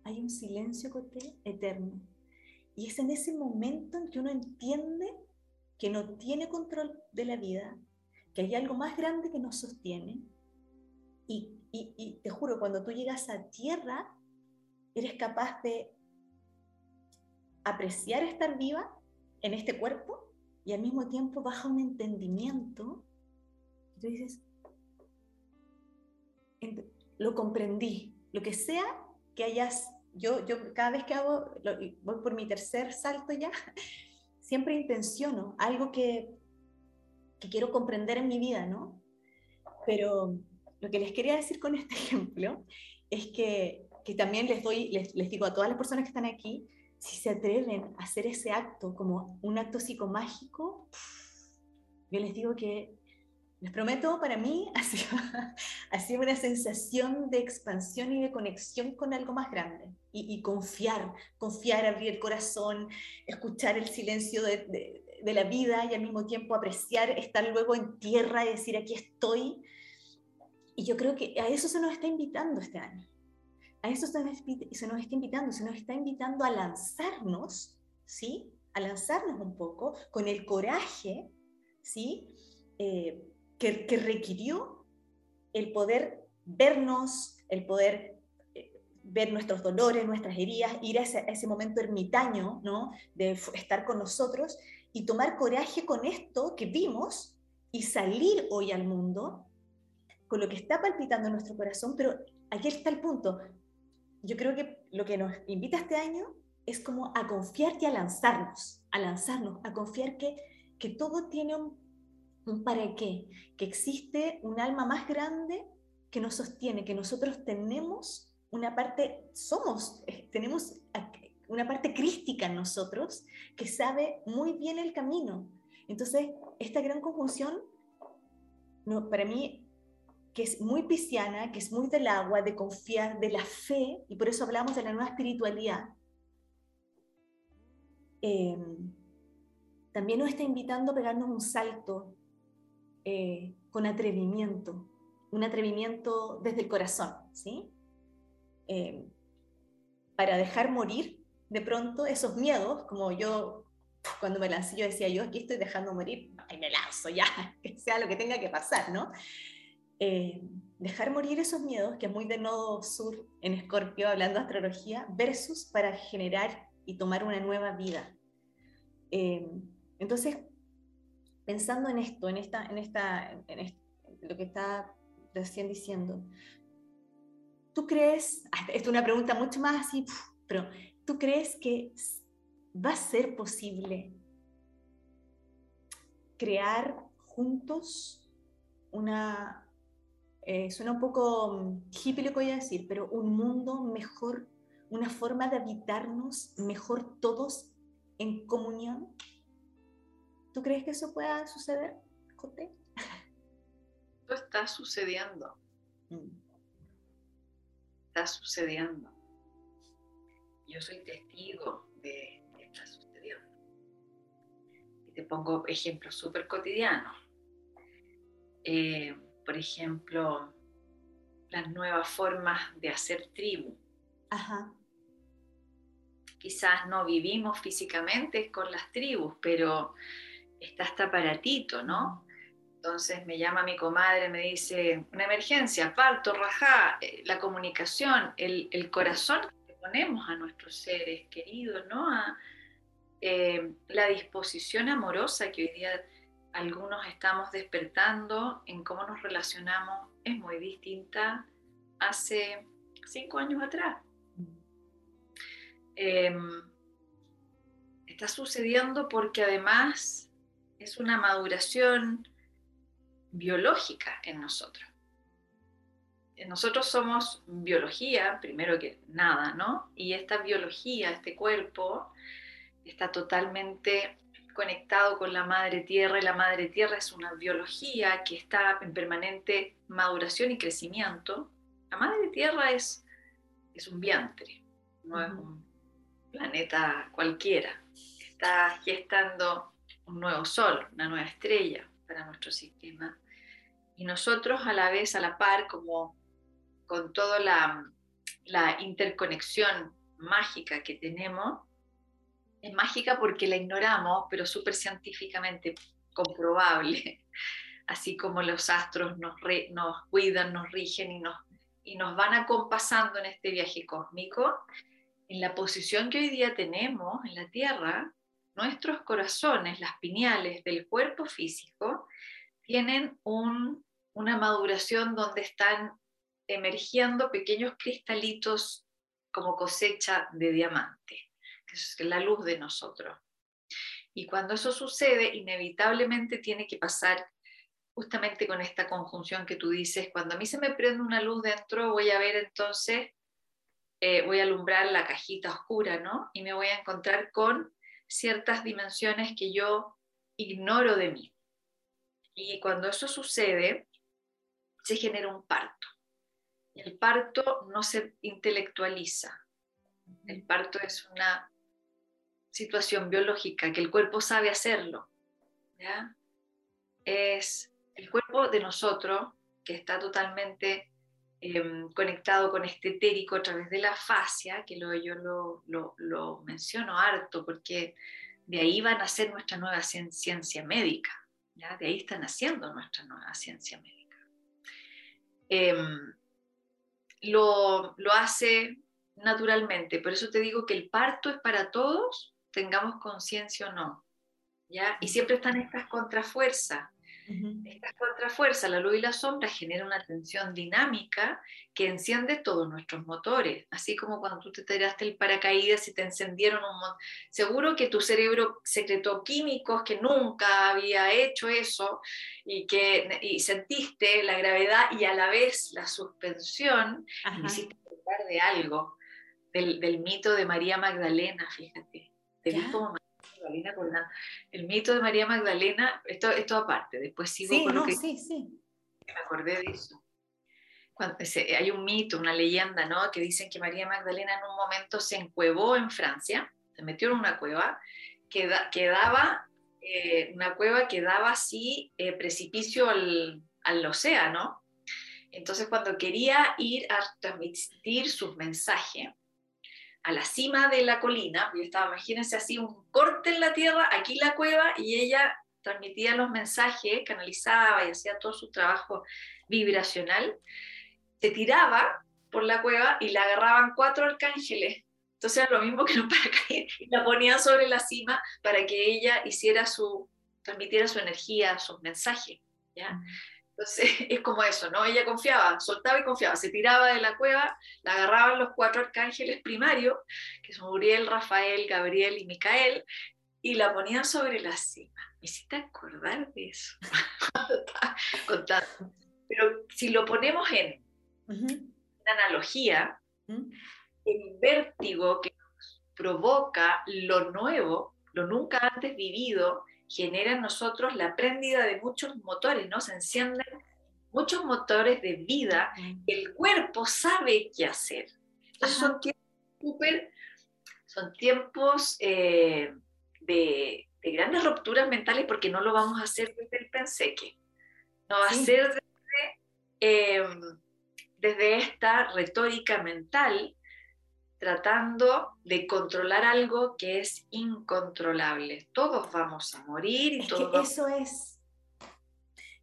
Speaker 1: hay un silencio eterno. Y es en ese momento en que uno entiende que no tiene control de la vida, que hay algo más grande que nos sostiene. Y, y te juro, cuando tú llegas a tierra, eres capaz de apreciar estar viva en este cuerpo y al mismo tiempo baja un entendimiento tú dices, lo comprendí, lo que sea que hayas, yo, yo cada vez que hago, voy por mi tercer salto ya, siempre intenciono algo que, que quiero comprender en mi vida, ¿no? Pero lo que les quería decir con este ejemplo es que, que también les, doy, les, les digo a todas las personas que están aquí, si se atreven a hacer ese acto como un acto psicomágico, yo les digo que, les prometo, para mí ha sido, ha sido una sensación de expansión y de conexión con algo más grande. Y, y confiar, confiar, abrir el corazón, escuchar el silencio de, de, de, la vida y al mismo tiempo apreciar, estar luego en tierra y decir, aquí estoy. Y yo creo que a eso se nos está invitando este año a eso se nos, se nos está invitando, se nos está invitando a lanzarnos, ¿sí? A lanzarnos un poco con el coraje, ¿sí? Eh, que, requirió el poder vernos, el poder eh, ver nuestros dolores, nuestras heridas, ir a ese, a ese, momento ermitaño, ¿no? De estar con nosotros y tomar coraje con esto que vimos y salir hoy al mundo con lo que está palpitando en nuestro corazón, pero aquí está el punto, yo creo que lo que nos invita este año es como a confiar y a lanzarnos, a lanzarnos, a confiar que, que todo tiene un, un para qué, que existe un alma más grande que nos sostiene, que nosotros tenemos una parte, somos, eh, tenemos una parte crística en nosotros que sabe muy bien el camino. Entonces, esta gran conjunción, no, para mí, que es muy pisciana, que es muy del agua, de confiar, de la fe, y por eso hablamos de la nueva espiritualidad, eh, también nos está invitando a pegarnos un salto eh, con atrevimiento, un atrevimiento desde el corazón, ¿sí? Eh, para dejar morir de pronto esos miedos, como yo cuando me lancé, yo decía, yo aquí estoy dejando morir, y me lanzo ya, que sea lo que tenga que pasar, ¿no? eh, dejar morir esos miedos, que es muy de nodo sur en Escorpio, hablando de astrología, versus para generar y tomar una nueva vida. Eh, entonces, pensando en esto, en, esta, en, esta, en lo que está recién diciendo, ¿tú crees, esto es una pregunta mucho más así, pero ¿tú crees que va a ser posible crear juntos una, eh, suena un poco mm, hippie lo que voy a decir, pero un mundo mejor, una forma de habitarnos mejor todos en comunión. ¿Tú crees que eso pueda suceder, Jote?
Speaker 2: Esto está sucediendo. Mm. Está sucediendo. Yo soy testigo de que está sucediendo. Y te pongo ejemplos súper cotidianos. Eh, por ejemplo, las nuevas formas de hacer tribu. Ajá. Quizás no vivimos físicamente con las tribus, pero está este aparatito, ¿no? Entonces me llama mi comadre, me dice, una emergencia, parto, rajá, eh, la comunicación, el, el, corazón que ponemos a nuestros seres queridos, ¿no? A, eh, la disposición amorosa que hoy día algunos estamos despertando en cómo nos relacionamos es muy distinta hace cinco años atrás. Em, está sucediendo porque además es una maduración biológica en nosotros. Nosotros somos biología, primero que nada, ¿no? Y esta biología, este cuerpo, está totalmente conectado con la madre tierra y la madre tierra es una biología que está en permanente maduración y crecimiento. La madre tierra es, es un vientre, no es un planeta cualquiera. Está gestando un nuevo sol, una nueva estrella para nuestro sistema. Y nosotros a la vez, a la par, como con toda la, la interconexión mágica que tenemos, es mágica porque la ignoramos, pero súper científicamente comprobable, así como los astros nos, nos cuidan, nos rigen y nos, y nos van acompasando en este viaje cósmico, en la posición que hoy día tenemos en la Tierra, nuestros corazones, las pineales del cuerpo físico, tienen un, una maduración donde están emergiendo pequeños cristalitos como cosecha de diamante que es la luz de nosotros. Y cuando eso sucede, inevitablemente tiene que pasar justamente con esta conjunción que tú dices, cuando a mí se me prende una luz dentro, voy a ver entonces, eh, voy a alumbrar la cajita oscura, ¿no? Y me voy a encontrar con ciertas dimensiones que yo ignoro de mí. Y cuando eso sucede, se genera un parto. El parto no se intelectualiza. El parto es una situación biológica que el cuerpo sabe hacerlo. ¿ya? Es el cuerpo de nosotros que está totalmente em, conectado con este etérico a través de la fascia, que lo, yo lo, lo, lo menciono harto porque de ahí va a nacer nuestra nueva ciencia médica. ¿ya? De ahí está naciendo nuestra nueva ciencia médica. Em, lo, lo, hace naturalmente, por eso te digo que el parto es para todos, tengamos conciencia o no. ¿ya? Y siempre están estas contrafuerzas. Esta contrafuerza, la luz y la sombra, genera una tensión dinámica que enciende todos nuestros motores, así como cuando tú te tiraste el paracaídas y te encendieron un montón. Seguro que tu cerebro secretó químicos que nunca había hecho eso y que y sentiste la gravedad y a la vez la suspensión y hiciste hablar de algo, del, del, mito de María Magdalena, fíjate. Te el mito de María Magdalena, esto, esto aparte, después sigo con lo que...
Speaker 1: Sí, sí.
Speaker 2: Me acordé de eso. Cuando, hay un mito, una leyenda, ¿no? Que dicen que María Magdalena en un momento se encuevó en Francia, se metió en una cueva, que, que daba, eh, una cueva que daba así eh, precipicio al, al océano. Entonces cuando quería ir a transmitir sus mensajes, a la cima de la colina, yo estaba, imagínense así, un corte en la tierra, aquí la cueva, y ella transmitía los mensajes, canalizaba y hacía todo su trabajo vibracional, se tiraba por la cueva y la agarraban cuatro arcángeles. Entonces era lo mismo que un paracaídas, y la ponían sobre la cima para que ella hiciera su, transmitiera su energía, sus mensajes. ¿ya? Entonces es como eso, ¿no? Ella confiaba, soltaba y confiaba, se tiraba de la cueva, la agarraban los cuatro arcángeles primarios, que son Uriel, Rafael, Gabriel y Micael, y la ponían sobre la cima. Me hiciste acordar de eso Pero si lo ponemos en una analogía, el vértigo que provoca lo nuevo, lo nunca antes vivido, genera en nosotros la préndida de muchos motores, ¿no? Se encienden muchos motores de vida que el cuerpo sabe qué hacer. son tiempos son tiempos eh, de, grandes rupturas mentales porque no lo vamos a hacer desde el penseque, no va a ser desde, em, desde esta retórica mental tratando de controlar algo que es incontrolable. Todos vamos a morir y
Speaker 1: Eso es.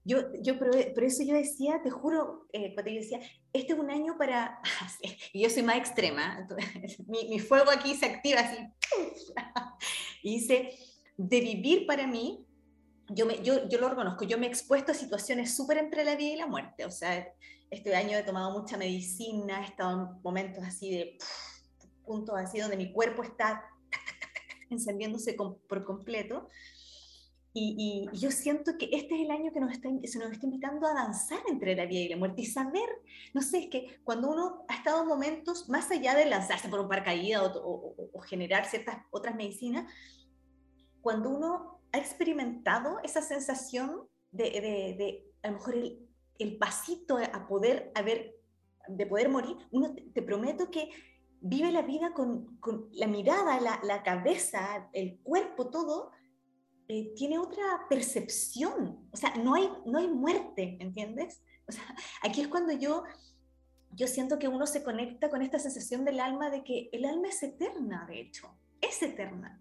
Speaker 1: Yo, yo por, eso yo decía, te juro, eh, cuando yo decía, este es un año para... y yo soy más extrema, mi, mi, fuego aquí se activa así. y dice, de vivir para mí, yo, me, yo, yo lo reconozco, yo me he expuesto a situaciones súper entre la vida y la muerte. O sea, este año he tomado mucha medicina, he estado en momentos así de puntos así donde mi cuerpo está encendiéndose por completo. Y, yo siento que este es el año que nos está, se nos está invitando a danzar entre la vida y la muerte y saber, no sé, es que cuando uno ha estado en momentos más allá de lanzarse por un paracaídas o, o, generar ciertas otras medicinas, cuando uno ha experimentado esa sensación de, de, de a lo mejor el, el, pasito a poder haber, de poder morir, uno te prometo que vive la vida con, la mirada, la, cabeza, el cuerpo, todo, eh, tiene otra percepción. O sea, no hay, no hay muerte, ¿entiendes? O sea, aquí es cuando yo, yo siento que uno se conecta con esta sensación del alma de que el alma es eterna, de hecho, es eterna.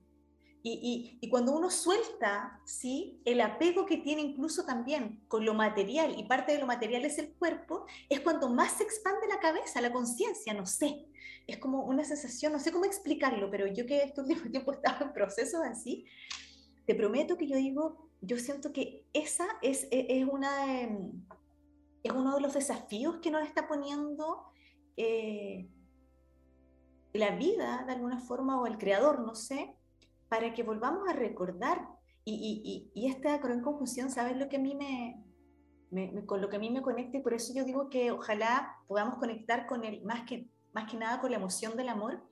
Speaker 1: Y, cuando uno suelta, ¿sí? El apego que tiene incluso también con lo material, y parte de lo material es el cuerpo, es cuando más se expande la cabeza, la conciencia, no sé. Es como una sensación, no sé cómo explicarlo, pero yo que este último tiempo estaba en procesos así, te prometo que yo digo, yo siento que esa es, e, es, una, em, es uno de los desafíos que nos está poniendo eh, la vida, de alguna forma, o el creador, no sé, para que volvamos a recordar. Y, y, y esta conjunción, ¿sabes lo que a mí me, me, con lo que a mí me conecta? Y por eso yo digo que ojalá podamos conectar con él, más que, más que nada con la emoción del amor,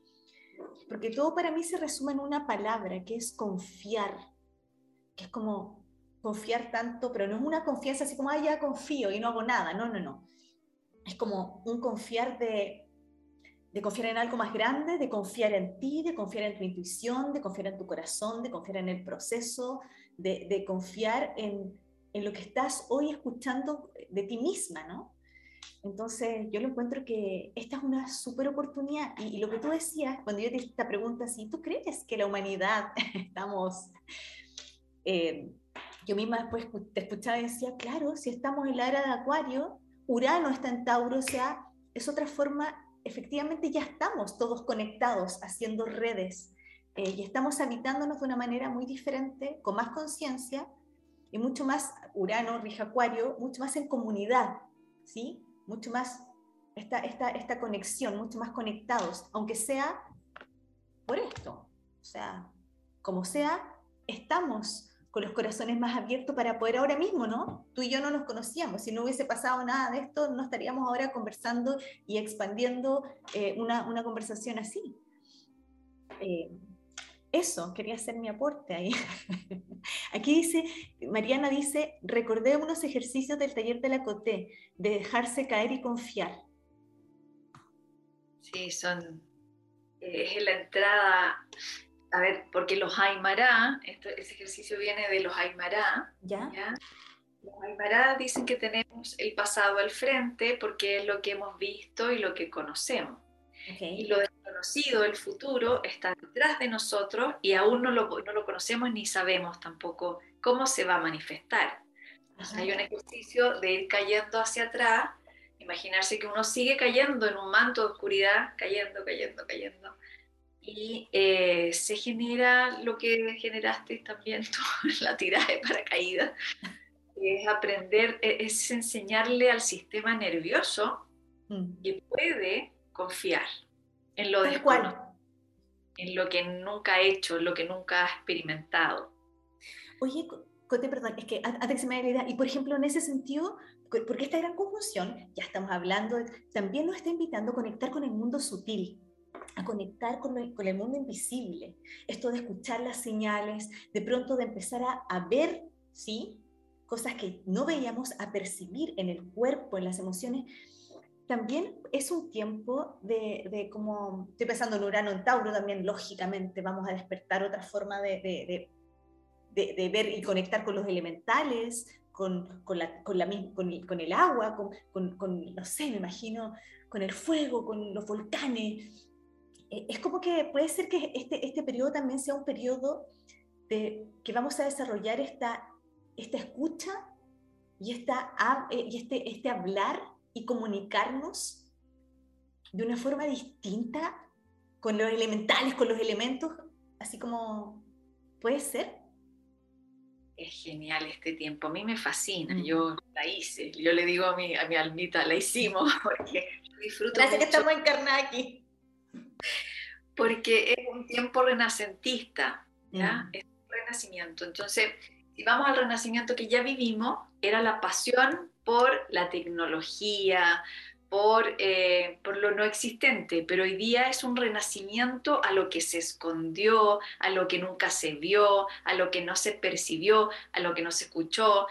Speaker 1: porque todo para mí se resume en una palabra, que es confiar, que es como confiar tanto, pero no es una confianza así como, ah, ya confío y no hago nada, no, no, no. Es como un confiar de, de confiar en algo más grande, de confiar en ti, de confiar en tu intuición, de confiar en tu corazón, de confiar en el proceso, de, confiar en, en, lo que estás hoy escuchando de ti misma, ¿no? Entonces, yo lo encuentro que esta es una súper oportunidad. Y, lo que tú decías, cuando yo te hice esta pregunta, si tú crees que la humanidad estamos... Eh, yo misma después te escuchaba y decía, claro, si estamos en la era de Acuario, Urano está en Tauro, o sea, es otra forma, efectivamente ya estamos todos conectados, haciendo redes, eh, y estamos habitándonos de una manera muy diferente, con más conciencia, y mucho más, Urano rige Acuario, mucho más en comunidad, ¿sí? Mucho más esta, esta, esta conexión, mucho más conectados, aunque sea por esto, o sea, como sea, estamos con los corazones más abiertos para poder ahora mismo, ¿no? Tú y yo no nos conocíamos, si no hubiese pasado nada de esto, no estaríamos ahora conversando y expandiendo eh, una, una, conversación así. Eh, eso, quería hacer mi aporte ahí. Aquí dice, Mariana dice, recordé unos ejercicios del taller de la COTE, de dejarse caer y confiar.
Speaker 2: Sí, son, eh, es la entrada a ver, porque los Aymara, ese ejercicio viene de los Aymara, ¿Ya? Los Aymara dicen que tenemos el pasado al frente porque es lo que hemos visto y lo que conocemos. Y lo desconocido, el futuro, está detrás de nosotros y aún no lo, no lo conocemos ni sabemos tampoco cómo se va a manifestar. Hay un ejercicio de ir cayendo hacia atrás, imaginarse que uno sigue cayendo en un manto de oscuridad, cayendo, cayendo, cayendo y eh, se genera lo que generaste también tú, la tirada de paracaídas, es aprender, e, es enseñarle al sistema nervioso mm. que puede confiar en lo desconocido, en lo que nunca ha hecho, en lo que nunca ha experimentado.
Speaker 1: Oye, Cote, perdón, es que antes que se me idea, y por ejemplo, en ese sentido, porque esta gran confusión, ya estamos hablando, también nos está invitando a conectar con el mundo sutil, a conectar con el, con el, mundo invisible, esto de escuchar las señales, de pronto de empezar a, a, ver, ¿sí? Cosas que no veíamos, a percibir en el cuerpo, en las emociones. También es un tiempo de, de como, estoy pensando en Urano, en Tauro también, lógicamente vamos a despertar otra forma de, de, de ver y conectar con los elementales, con, con, la, con, la, con, con el agua, con, con, no sé, me imagino, con el fuego, con los volcanes, es como que puede ser que este, este periodo también sea un periodo de, que vamos a desarrollar esta, esta escucha y, esta, eh, y este, este hablar y comunicarnos de una forma distinta con los elementales, con los elementos, así como puede ser.
Speaker 2: Es genial este tiempo, a mí me fascina, mm. yo la hice, yo le digo a mi, a mi almita, la hicimos porque disfruto.
Speaker 1: Gracias que estamos encarnados aquí
Speaker 2: porque es un tiempo renacentista, ¿ya? Es un renacimiento. Entonces, si vamos al renacimiento que ya vivimos, era la pasión por la tecnología, por, eh, por lo no existente, pero hoy día es un renacimiento a lo que se escondió, a lo que nunca se vio, a lo que no se percibió, a lo que no se escuchó.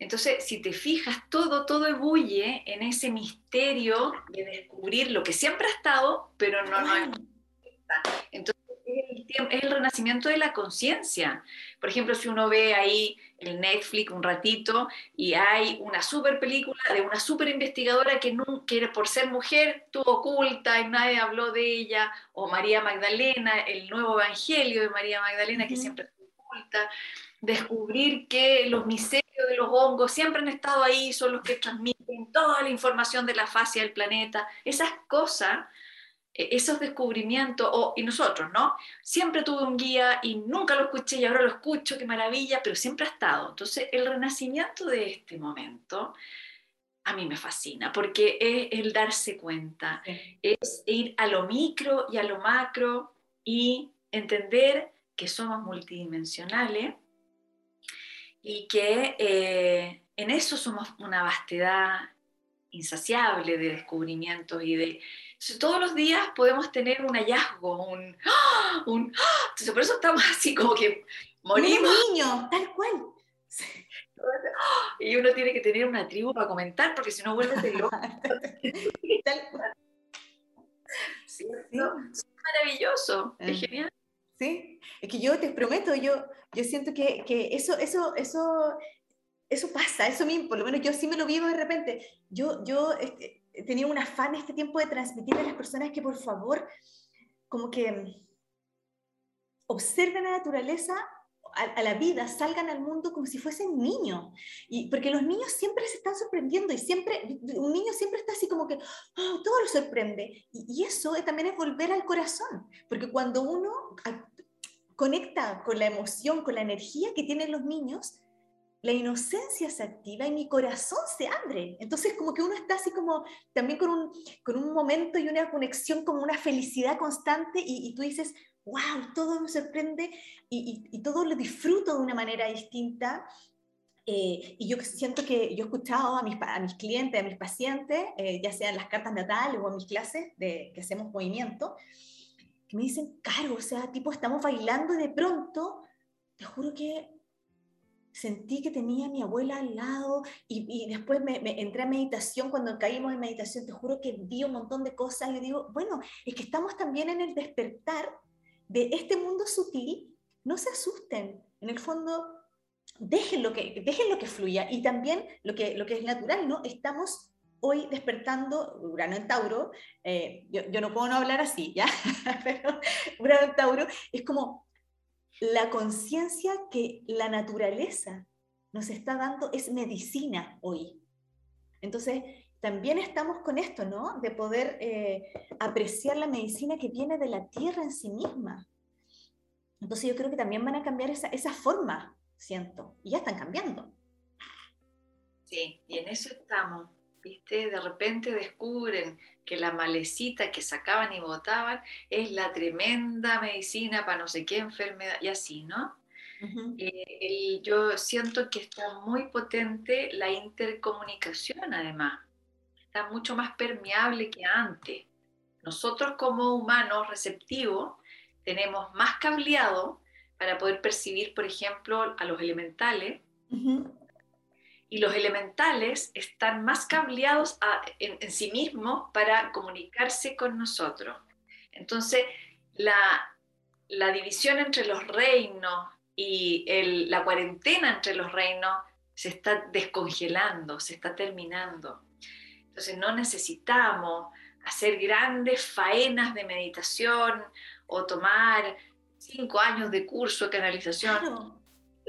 Speaker 2: Entonces, si te fijas, todo, todo ebulle en ese misterio de descubrir lo que siempre ha estado, pero no, no, entonces, es el, renacimiento de la conciencia. Por ejemplo, si uno ve ahí el Netflix un ratito y hay una super película de una super investigadora que, nunca, por ser mujer estuvo oculta y nadie habló de ella, o María Magdalena, el nuevo evangelio de María Magdalena que siempre oculta, descubrir que los misterios de los hongos siempre han estado ahí, son los que transmiten toda la información de la fase del planeta, esas cosas e-, esos descubrimientos, o, y nosotros, ¿no? Siempre tuve un guía y nunca lo escuché y ahora lo escucho, qué maravilla, pero siempre ha estado. Entonces, el renacimiento de este momento a mí me fascina, porque es el darse cuenta, es ir a lo micro y a lo macro y entender que somos multidimensionales y que eh, en eso somos una vastedad insaciable de descubrimientos y de... todos los días podemos tener un hallazgo, un... ¡ah! un ¡ah! Entonces, por eso estamos así como que morimos.
Speaker 1: Un niño, tal cual.
Speaker 2: Y uno tiene que tener una tribu para comentar, porque si no vuelve loco. tal cual. Es maravilloso, es eh. genial.
Speaker 1: Sí, es que yo te prometo, yo, yo siento que, que eso, eso, eso, eso pasa, eso mismo, por lo menos yo sí me lo vivo de repente. Yo, yo este, tenía un afán este tiempo de transmitirle a las personas que por favor, como que observen la naturaleza, a, la vida, salgan al mundo como si fuesen niños. Y, porque los niños siempre se están sorprendiendo y siempre, un niño siempre está así como que oh, todo lo sorprende. Y, y eso también es volver al corazón, porque cuando uno conecta con la emoción, con la energía que tienen los niños, la inocencia se activa y mi corazón se abre. Entonces como que uno está así como también con un, con un momento y una conexión, como una felicidad constante y, tú dices, wow, todo me sorprende y, y, todo lo disfruto de una manera distinta. Eh, y yo siento que yo he escuchado a mis, a mis clientes, a mis pacientes, eh, ya sean las cartas natales o en mis clases de, que hacemos movimiento, que me dicen, caro, o sea, tipo, estamos bailando y de pronto, te juro que sentí que tenía a mi abuela al lado y, después me, entré a meditación, cuando caímos en meditación, te juro que vi un montón de cosas y digo, bueno, es que estamos también en el despertar de este mundo sutil, no se asusten, en el fondo, dejen lo que, dejen lo que fluya y también lo que, lo que es natural, ¿no? Estamos hoy despertando, Urano en Tauro, eh, yo, yo, no puedo no hablar así, ¿ya? Pero Urano en Tauro es como la conciencia que la naturaleza nos está dando es medicina hoy. Entonces, también estamos con esto, ¿no? De poder eh, apreciar la medicina que viene de la tierra en sí misma. Entonces yo creo que también van a cambiar esa, esa forma, siento, y ya están cambiando.
Speaker 2: Sí, y en eso estamos. ¿viste? De repente descubren que la malecita que sacaban y botaban es la tremenda medicina para no sé qué enfermedad, y así, ¿no? Eh, yo siento que está muy potente la intercomunicación, además. Está mucho más permeable que antes. Nosotros como humanos receptivos tenemos más cableado para poder percibir, por ejemplo, a los elementales, y los elementales están más cableados en, sí mismos para comunicarse con nosotros. Entonces, la, división entre los reinos y la cuarentena entre los reinos se está descongelando, se está terminando. Entonces, no necesitamos hacer grandes faenas de meditación o tomar cinco años de curso de canalización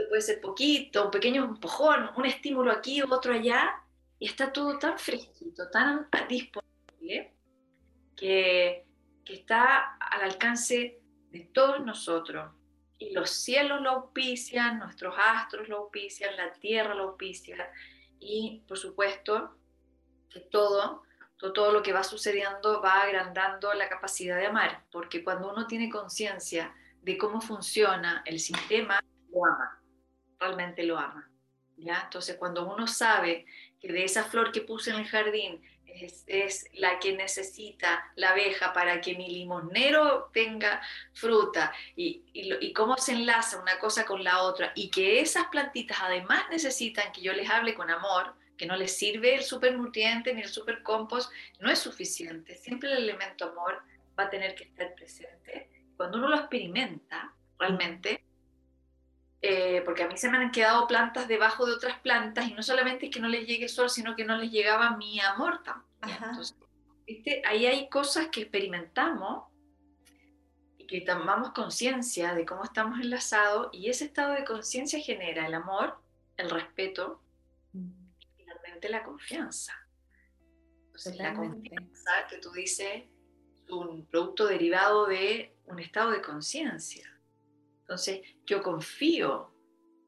Speaker 2: puede ser poquito, un pequeño empujón, un estímulo aquí, otro allá, y está todo tan fresquito, tan disponible, que, que está al alcance de todos nosotros. Y los cielos lo auspician, nuestros astros lo auspician, la tierra lo auspicia, y por supuesto que todo, todo, lo que va sucediendo va agrandando la capacidad de amar, porque cuando uno tiene conciencia de cómo funciona el sistema, lo ama realmente lo ama. ¿ya? Entonces, cuando uno sabe que de esa flor que puse en el jardín es, la que necesita la abeja para que mi limonero tenga fruta y, cómo se enlaza una cosa con la otra y que esas plantitas además necesitan que yo les hable con amor, que no les sirve el supernutriente ni el supercompost, no es suficiente. Siempre el elemento amor va a tener que estar presente. Cuando uno lo experimenta realmente, eh, porque a mí se me han quedado plantas debajo de otras plantas y no solamente es que no les llegue sol, sino que no les llegaba mi amor también. Entonces, ¿viste? Ahí hay cosas que experimentamos y que tomamos conciencia de cómo estamos enlazados y ese estado de conciencia genera el amor, el respeto finalmente la confianza. Entonces, la confianza que tú dices es un producto derivado de un estado de conciencia. Entonces yo confío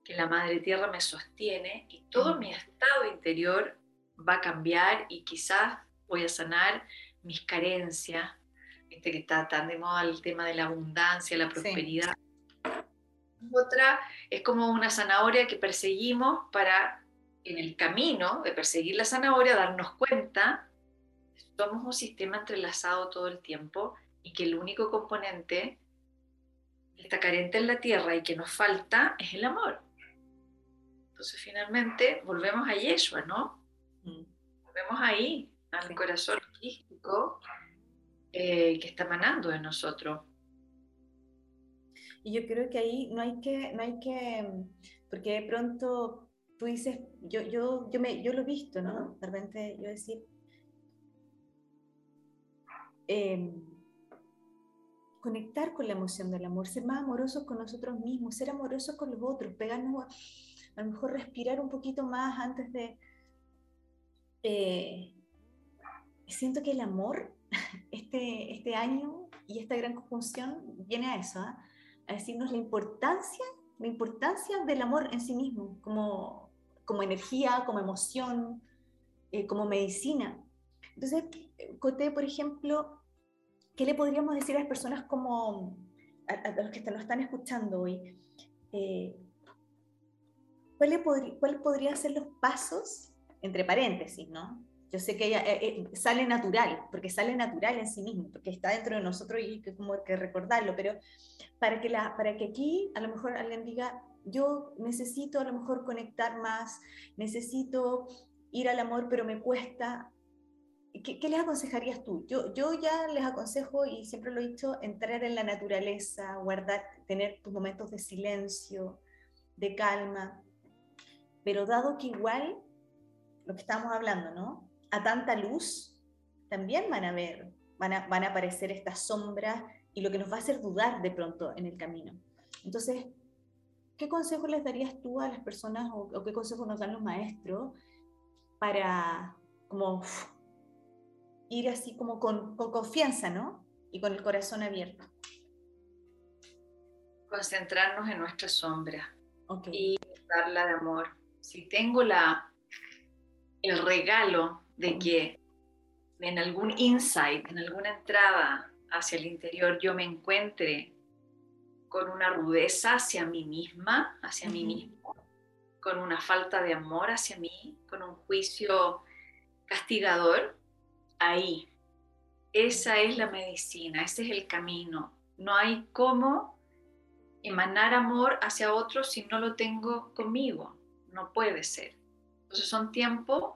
Speaker 2: que la Madre Tierra me sostiene y todo mi estado interior va a cambiar y quizás voy a sanar mis carencias, viste que está tan de moda el tema de la abundancia, la prosperidad. otra es como una zanahoria que perseguimos para, en el camino de perseguir la zanahoria, darnos cuenta, somos un sistema entrelazado todo el tiempo y que el único componente que está carente en la tierra y que nos falta es el amor. Entonces finalmente volvemos a Yeshua, ¿no? Mm. Volvemos ahí, al corazón físico eh, que está manando de nosotros.
Speaker 1: Y yo creo que ahí no hay que, no hay que, porque de pronto tú dices, yo, yo, yo, me, yo lo he visto, ¿no? De repente yo decir, em, conectar con la emoción del amor, ser más amorosos con nosotros mismos, ser amorosos con los otros, pegarnos a, a lo mejor respirar un poquito más antes de... Eh, siento que el amor este, este año y esta gran conjunción viene a eso, ¿ah? a decirnos la importancia, la importancia del amor en sí mismo, como, como energía, como emoción, eh, como medicina. Entonces, Coté, por ejemplo, ¿qué le podríamos decir a las personas como a, los que nos están escuchando hoy? Eh, ¿cuáles ¿Cuál podrían ser los pasos, entre paréntesis, ¿no? Yo sé que ella eh, eh, sale natural, porque sale natural en sí mismo, porque está dentro de nosotros y que como que recordarlo, pero para que, la, para que aquí a lo mejor alguien diga, yo necesito a lo mejor conectar más, necesito ir al amor, pero me cuesta. ¿Qué, qué les aconsejarías tú? Yo, yo ya les aconsejo, y siempre lo he dicho, entrar en la naturaleza, guardar, tener tus momentos de silencio, de calma, pero dado que igual, lo que estamos hablando, ¿no? a tanta luz, también van a ver, van a, van a aparecer estas sombras y lo que nos va a hacer dudar de pronto en el camino. Entonces, ¿qué consejo les darías tú a las personas o, qué consejo nos dan los maestros para como ir así como con, confianza, ¿no? Y con el corazón abierto.
Speaker 2: Concentrarnos en nuestra sombra y darla de amor. Si tengo la, el regalo de que en algún insight, en alguna entrada hacia el interior, yo me encuentre con una rudeza hacia mí misma, hacia mí mismo, con una falta de amor hacia mí, con un juicio castigador, ahí, esa es la medicina, ese es el camino. No hay cómo emanar amor hacia otros si no lo tengo conmigo, no puede ser. Entonces son tiempos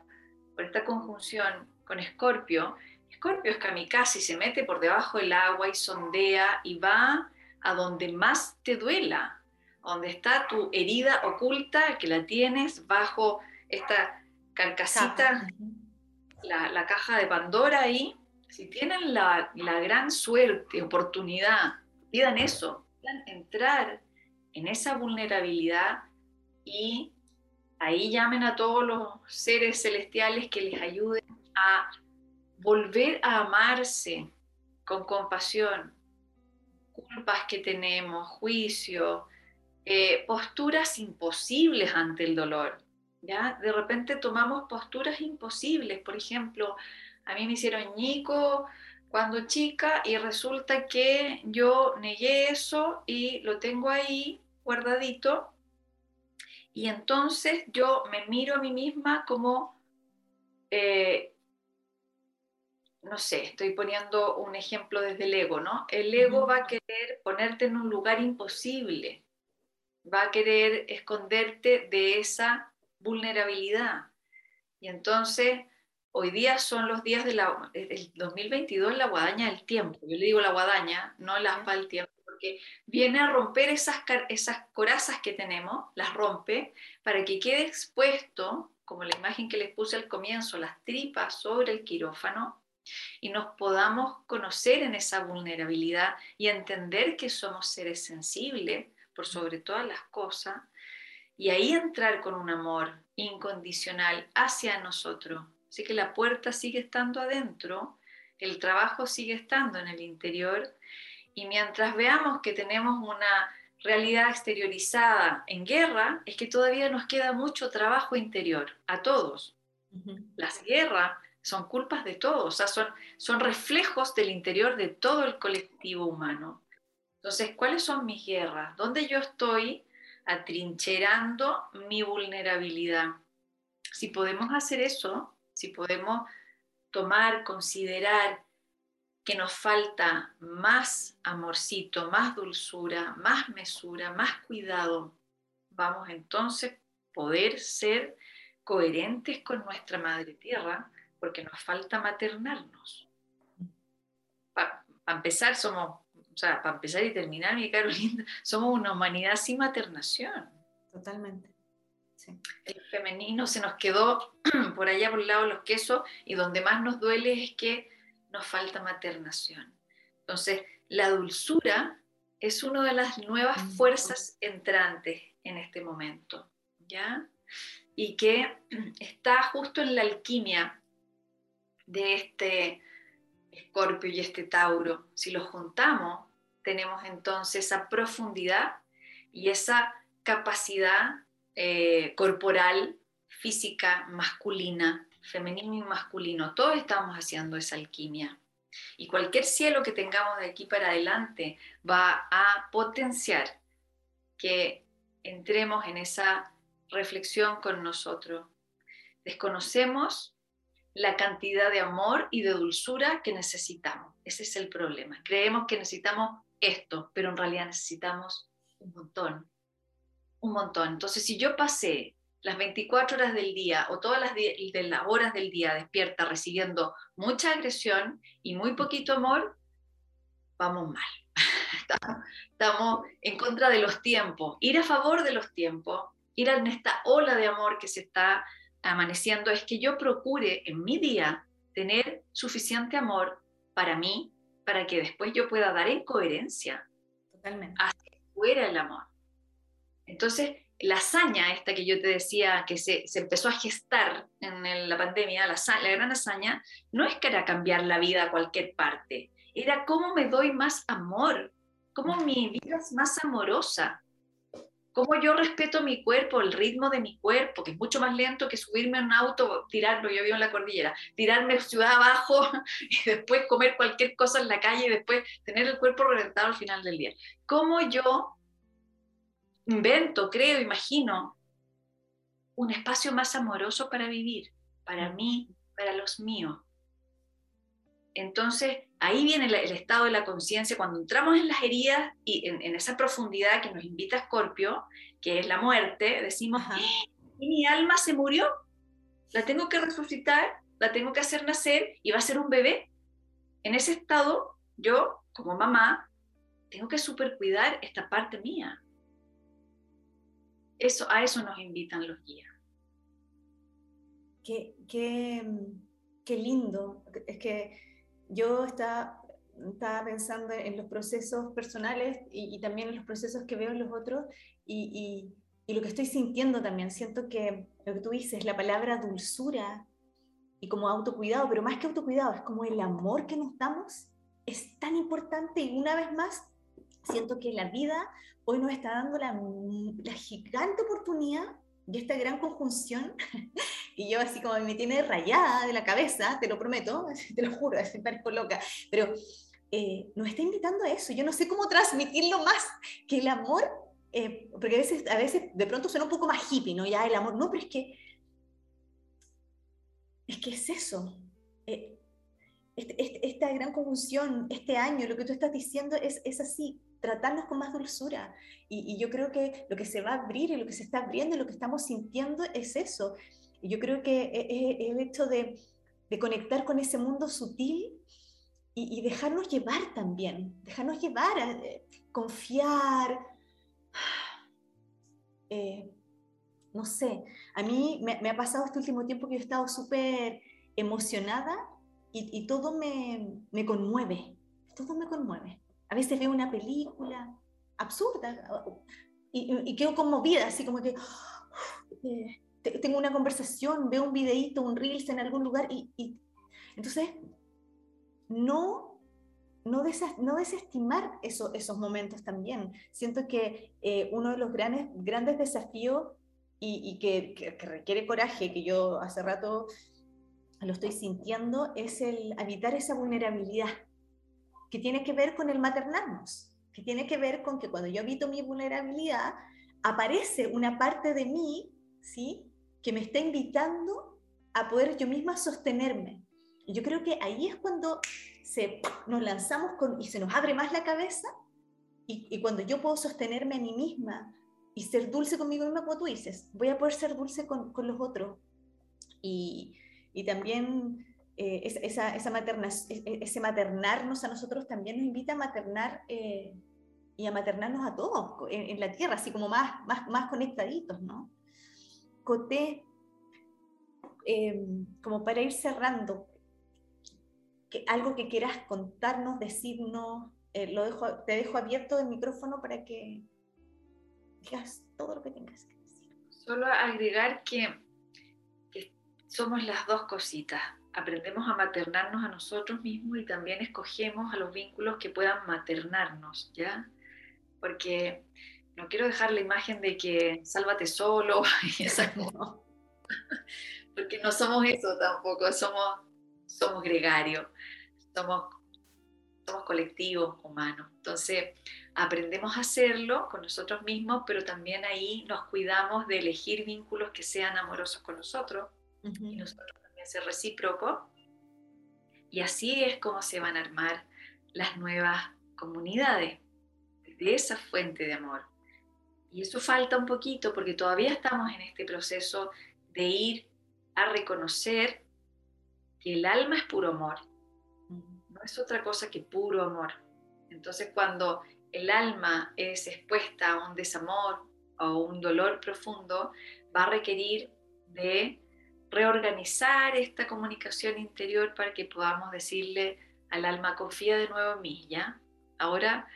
Speaker 2: por esta conjunción con Escorpio, Escorpio es kamikaze se mete por debajo del agua y sondea y va a donde más te duela, donde está tu herida oculta, que la tienes bajo esta carcasita, la, caja de Pandora ahí. Si tienen la, la gran suerte, oportunidad, pidan eso, pidan entrar en esa vulnerabilidad y ahí llamen a todos los seres celestiales que les ayuden a volver a amarse con compasión, culpas que tenemos, juicio, eh, posturas imposibles ante el dolor. ¿ya? De repente tomamos posturas imposibles, por ejemplo, a mí me hicieron ñico cuando chica y resulta que yo negué eso y lo tengo ahí guardadito y entonces yo me miro a mí misma como, eh, no sé, estoy poniendo un ejemplo desde el ego, ¿no? El ego va a querer ponerte en un lugar imposible, va a querer esconderte de esa vulnerabilidad. Y entonces, hoy día son los días del 2022, la guadaña del tiempo. Yo le digo la guadaña, no la aspa del tiempo porque viene a romper esas, esas corazas que tenemos, las rompe, para que quede expuesto, como la imagen que les puse al comienzo, las tripas sobre el quirófano, y nos podamos conocer en esa vulnerabilidad y entender que somos seres sensibles por sobre todas las cosas, y ahí entrar con un amor incondicional hacia nosotros. Así que la puerta sigue estando adentro, el trabajo sigue estando en el interior y mientras veamos que tenemos una realidad exteriorizada en guerra, es que todavía nos queda mucho trabajo interior, a todos. Las guerras son culpas de todos, o sea, son, son reflejos del interior de todo el colectivo humano. Entonces, ¿cuáles son mis guerras? ¿Dónde yo estoy atrincherando mi vulnerabilidad? Si podemos hacer eso, si podemos tomar, considerar que nos falta más amorcito, más dulzura, más mesura, más cuidado, vamos entonces poder ser coherentes con nuestra madre tierra, porque nos falta maternarnos. Para empezar, somos, o sea, para empezar y terminar, mi Carolina, somos una humanidad sin maternación.
Speaker 1: Totalmente.
Speaker 2: El femenino se nos quedó por allá por el lado de los quesos y donde más nos duele es que nos falta maternación. Entonces, la dulzura es una de las nuevas fuerzas entrantes en este momento, ¿ya? Y que está justo en la alquimia de este escorpio y este tauro. Si los juntamos, tenemos entonces esa profundidad y esa capacidad eh, corporal, física, masculina, femenino y masculino. Todos estamos haciendo esa alquimia. Y cualquier cielo que tengamos de aquí para adelante va a potenciar que entremos en esa reflexión con nosotros. Desconocemos la cantidad de amor y de dulzura que necesitamos. Ese es el problema. Creemos que necesitamos esto, pero en realidad necesitamos un montón, un montón. Entonces, si yo pasé las 24 horas del día o todas las, las horas del día despierta recibiendo mucha agresión y muy poquito amor, vamos mal. Estamos en contra de los tiempos. Ir a favor de los tiempos, ir en esta ola de amor que se está amaneciendo, es que yo procure en mi día tener suficiente amor para mí, para que después yo pueda dar en coherencia.
Speaker 1: Totalmente.
Speaker 2: Hacia fuera el amor. Entonces, la hazaña esta que yo te decía, que se, empezó a gestar en la pandemia, la, la, gran hazaña, no es que era cambiar la vida a cualquier parte, era cómo me doy más amor, cómo mi vida es más amorosa, cómo yo respeto mi cuerpo, el ritmo de mi cuerpo, que es mucho más lento que subirme a un auto, tirarlo, yo vivo en la cordillera, tirarme ciudad abajo y después comer cualquier cosa en la calle y después tener el cuerpo reventado al final del día. Cómo yo invento, creo, imagino un espacio más amoroso para vivir, para mí, para los míos. Entonces, ahí viene el, estado de la conciencia, cuando entramos en las heridas y en, esa profundidad que nos invita Scorpio, que es la muerte, decimos, ¿y mi alma se murió? ¿La tengo que resucitar? ¿La tengo que hacer nacer? ¿Y va a ser un bebé? En ese estado, yo, como mamá, tengo que supercuidar esta parte mía, eso, a eso nos invitan los guías.
Speaker 1: Qué, qué, lindo. Es que yo estaba, estaba, pensando en los procesos personales y, también en los procesos que veo en los otros y, y, lo que estoy sintiendo también. Siento que lo que tú dices, la palabra dulzura y como autocuidado, pero más que autocuidado, es como el amor que nos damos, es tan importante y una vez más siento que la vida hoy nos está dando la, la gigante oportunidad y esta gran conjunción, y yo así como me tiene rayada de la cabeza, te lo prometo, te lo juro, es parezco loca, pero eh, nos está invitando a eso. Yo no sé cómo transmitirlo más que el amor, eh, porque a veces, a veces de pronto suena un poco más hippie, ¿no? Ya el amor, no, pero es que es que es eso. Eh, este, este, esta gran conjunción, este año, lo que tú estás diciendo es, es así tratarnos con más dulzura. Y, yo creo que lo que se va a abrir y lo que se está abriendo y lo que estamos sintiendo es eso. Y yo creo que es, e, e, el hecho de, de, conectar con ese mundo sutil y, dejarnos llevar también, dejarnos llevar, eh, confiar. Eh, no sé, a mí me, me, ha pasado este último tiempo que yo he estado súper emocionada y, y todo me, me conmueve, todo me conmueve. A veces veo una película absurda y, quedo conmovida, así como que eh, tengo una conversación, veo un videíto, un reels en algún lugar y, entonces no, no, no desestimar eso, esos momentos también. Siento que eh, uno de los grandes, grandes desafíos y, que, que, requiere coraje, que yo hace rato lo estoy sintiendo, es el habitar esa vulnerabilidad que tiene que ver con el maternarnos, que tiene que ver con que cuando yo habito mi vulnerabilidad, aparece una parte de mí, ¿sí? Que me está invitando a poder yo misma sostenerme. Y yo creo que ahí es cuando se, nos lanzamos con, y se nos abre más la cabeza y, y, cuando yo puedo sostenerme a mí misma y ser dulce conmigo misma, como tú dices, voy a poder ser dulce con, con los otros. Y, y también eh, esa, esa materna, ese maternarnos a nosotros también nos invita a maternar eh, y a maternarnos a todos en, la tierra, así como más, más, más conectaditos, ¿no? Coté, em, como para ir cerrando, algo que quieras contarnos, decirnos, eh, te dejo abierto el micrófono para que digas todo lo que tengas que decir.
Speaker 2: Solo agregar que, que somos las dos cositas. Aprendemos a maternarnos a nosotros mismos y también escogemos a los vínculos que puedan maternarnos, ¿ya? porque no quiero dejar la imagen de que sálvate solo, porque no somos eso tampoco, somos, somos gregarios, somos, somos colectivos humanos. Entonces, aprendemos a hacerlo con nosotros mismos, pero también ahí nos cuidamos de elegir vínculos que sean amorosos con nosotros y nosotros también ser recíprocos. Y así es como se van a armar las nuevas comunidades de esa fuente de amor. Y eso falta un poquito porque todavía estamos en este proceso de ir a reconocer que el alma es puro amor. No es otra cosa que puro amor. Entonces cuando el alma es expuesta a un desamor o un dolor profundo, va a requerir de reorganizar esta comunicación interior para que podamos decirle al alma, confía de nuevo en mí, ¿ya? Ahora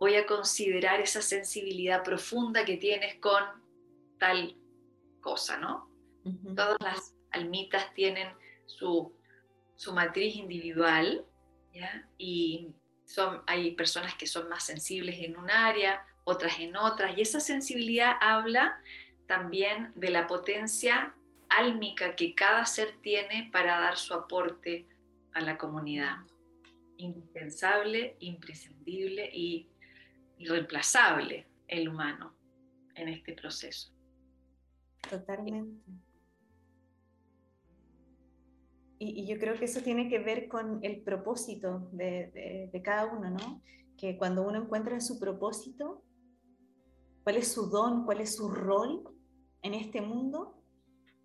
Speaker 2: voy a considerar esa sensibilidad profunda que tienes con tal cosa, ¿no? Todas las almitas tienen su, su matriz individual, ¿ya? Y son, hay personas que son más sensibles en un área, otras en otras, y esa sensibilidad habla también de la potencia álmica que cada ser tiene para dar su aporte a la comunidad. Indispensable, imprescindible y irreemplazable el humano en este proceso.
Speaker 1: Totalmente. Y, yo creo que eso tiene que ver con el propósito de, cada uno, ¿no? Que cuando uno encuentra su propósito, cuál es su don, cuál es su rol en este mundo,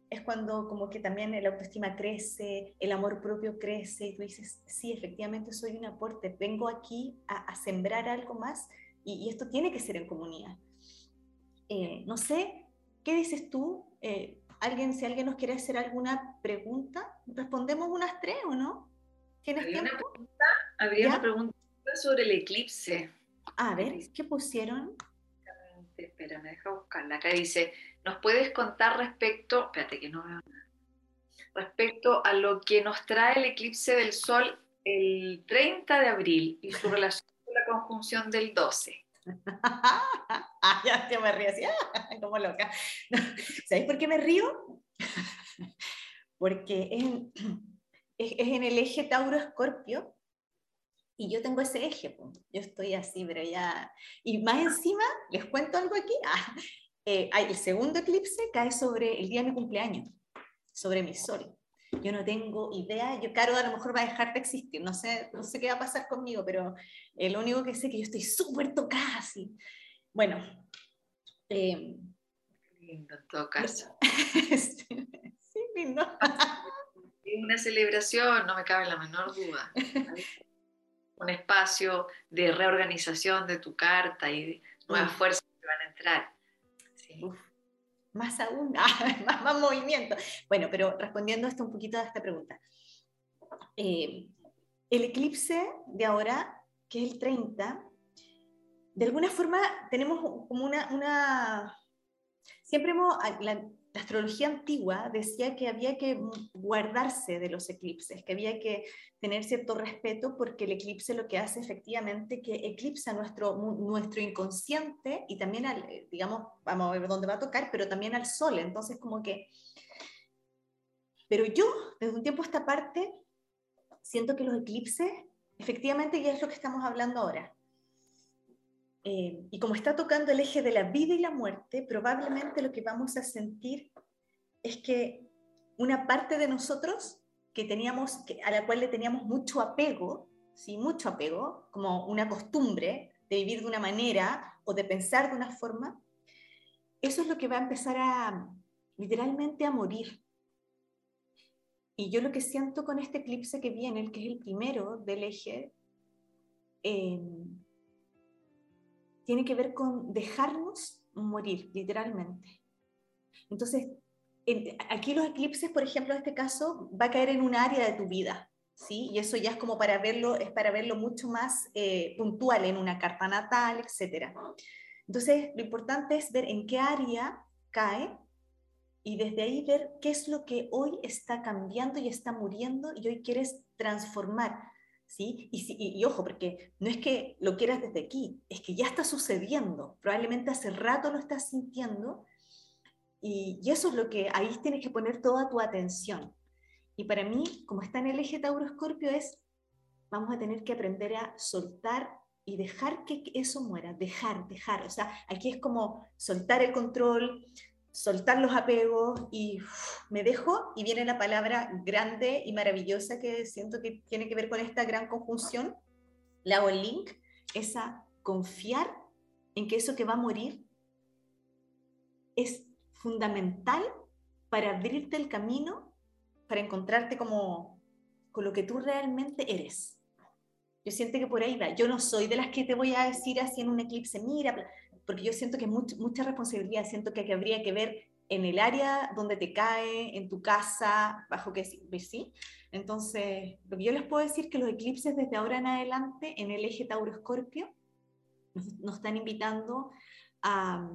Speaker 1: es cuando como que también el autoestima crece, el amor propio crece, y tú dices, sí, efectivamente soy un aporte, vengo aquí a sembrar algo más y, esto tiene que ser en comunidad. Eh, no sé, ¿qué dices tú? Eh, alguien, si alguien nos quiere hacer alguna pregunta, respondemos unas tres o no?
Speaker 2: ¿Tienes tiempo? Una pregunta, habría una pregunta sobre el eclipse.
Speaker 1: A ver, ¿qué pusieron?
Speaker 2: Espera, me deja buscarla. Acá dice, ¿nos puedes contar respecto, espérate que no veo nada, respecto a lo que nos trae el eclipse del Sol el 30 de abril y su relación conjunción del 12.
Speaker 1: ah, ya te me río así, como loca. ¿Sabéis por qué me río? Porque es, es, en el eje Tauro-Escorpio y yo tengo ese eje, yo estoy así, pero ya... Y más encima, les cuento algo aquí, ah, eh, el segundo eclipse cae sobre el día de mi cumpleaños, sobre mi sol yo no tengo idea, yo Caro a lo mejor va a dejar de existir, no sé, no sé qué va a pasar conmigo, pero lo único que sé es que yo estoy súper tocada así. Bueno.
Speaker 2: Eh, lindo, en todo caso.
Speaker 1: sí, lindo.
Speaker 2: Una celebración, no me cabe la menor duda. Un espacio de reorganización de tu carta y nuevas fuerzas que van a entrar. Sí
Speaker 1: más aún, más, movimiento. Bueno, pero respondiendo esto un poquito a esta pregunta. Eh, el eclipse de ahora, que es el 30, de alguna forma tenemos como una, siempre hemos, la astrología antigua decía que había que guardarse de los eclipses, que había que tener cierto respeto porque el eclipse lo que hace efectivamente que eclipsa nuestro, nuestro inconsciente y también al, digamos, vamos a ver dónde va a tocar, pero también al sol. Entonces como que... Pero yo, desde un tiempo a esta parte, siento que los eclipses, efectivamente, ya es lo que estamos hablando ahora, eh, y como está tocando el eje de la vida y la muerte, probablemente lo que vamos a sentir es que una parte de nosotros que teníamos, a la cual le teníamos mucho apego, ¿sí? mucho apego, como una costumbre de vivir de una manera o de pensar de una forma, eso es lo que va a empezar a literalmente a morir. Y yo lo que siento con este eclipse que viene, el que es el primero del eje, eh, tiene que ver con dejarnos morir, literalmente. Entonces, aquí los eclipses, por ejemplo, en este caso, va a caer en un área de tu vida, ¿sí? Y eso ya es como para verlo, es para verlo mucho más eh, puntual en una carta natal, etc. Entonces, lo importante es ver en qué área cae y desde ahí ver qué es lo que hoy está cambiando y está muriendo y hoy quieres transformar. ¿Sí? Y, ojo, porque no es que lo quieras desde aquí, es que ya está sucediendo, probablemente hace rato lo estás sintiendo y, eso es lo que ahí tienes que poner toda tu atención. Y para mí, como está en el eje Tauro-Escorpio, es, vamos a tener que aprender a soltar y dejar que eso muera, dejar, dejar. O sea, aquí es como soltar el control, soltar los apegos y me dejo y viene la palabra grande y maravillosa que siento que tiene que ver con esta gran conjunción, la hago el link, es a confiar en que eso que va a morir es fundamental para abrirte el camino, para encontrarte como con lo que tú realmente eres. Yo siento que por ahí va. Yo no soy de las que te voy a decir así en un eclipse, mira, porque yo siento que mucha responsabilidad, siento que, habría que ver en el área donde te cae, en tu casa, bajo qué sí. Entonces, lo que yo les puedo decir es que los eclipses desde ahora en adelante en el eje Tauro-Escorpio nos, están invitando a,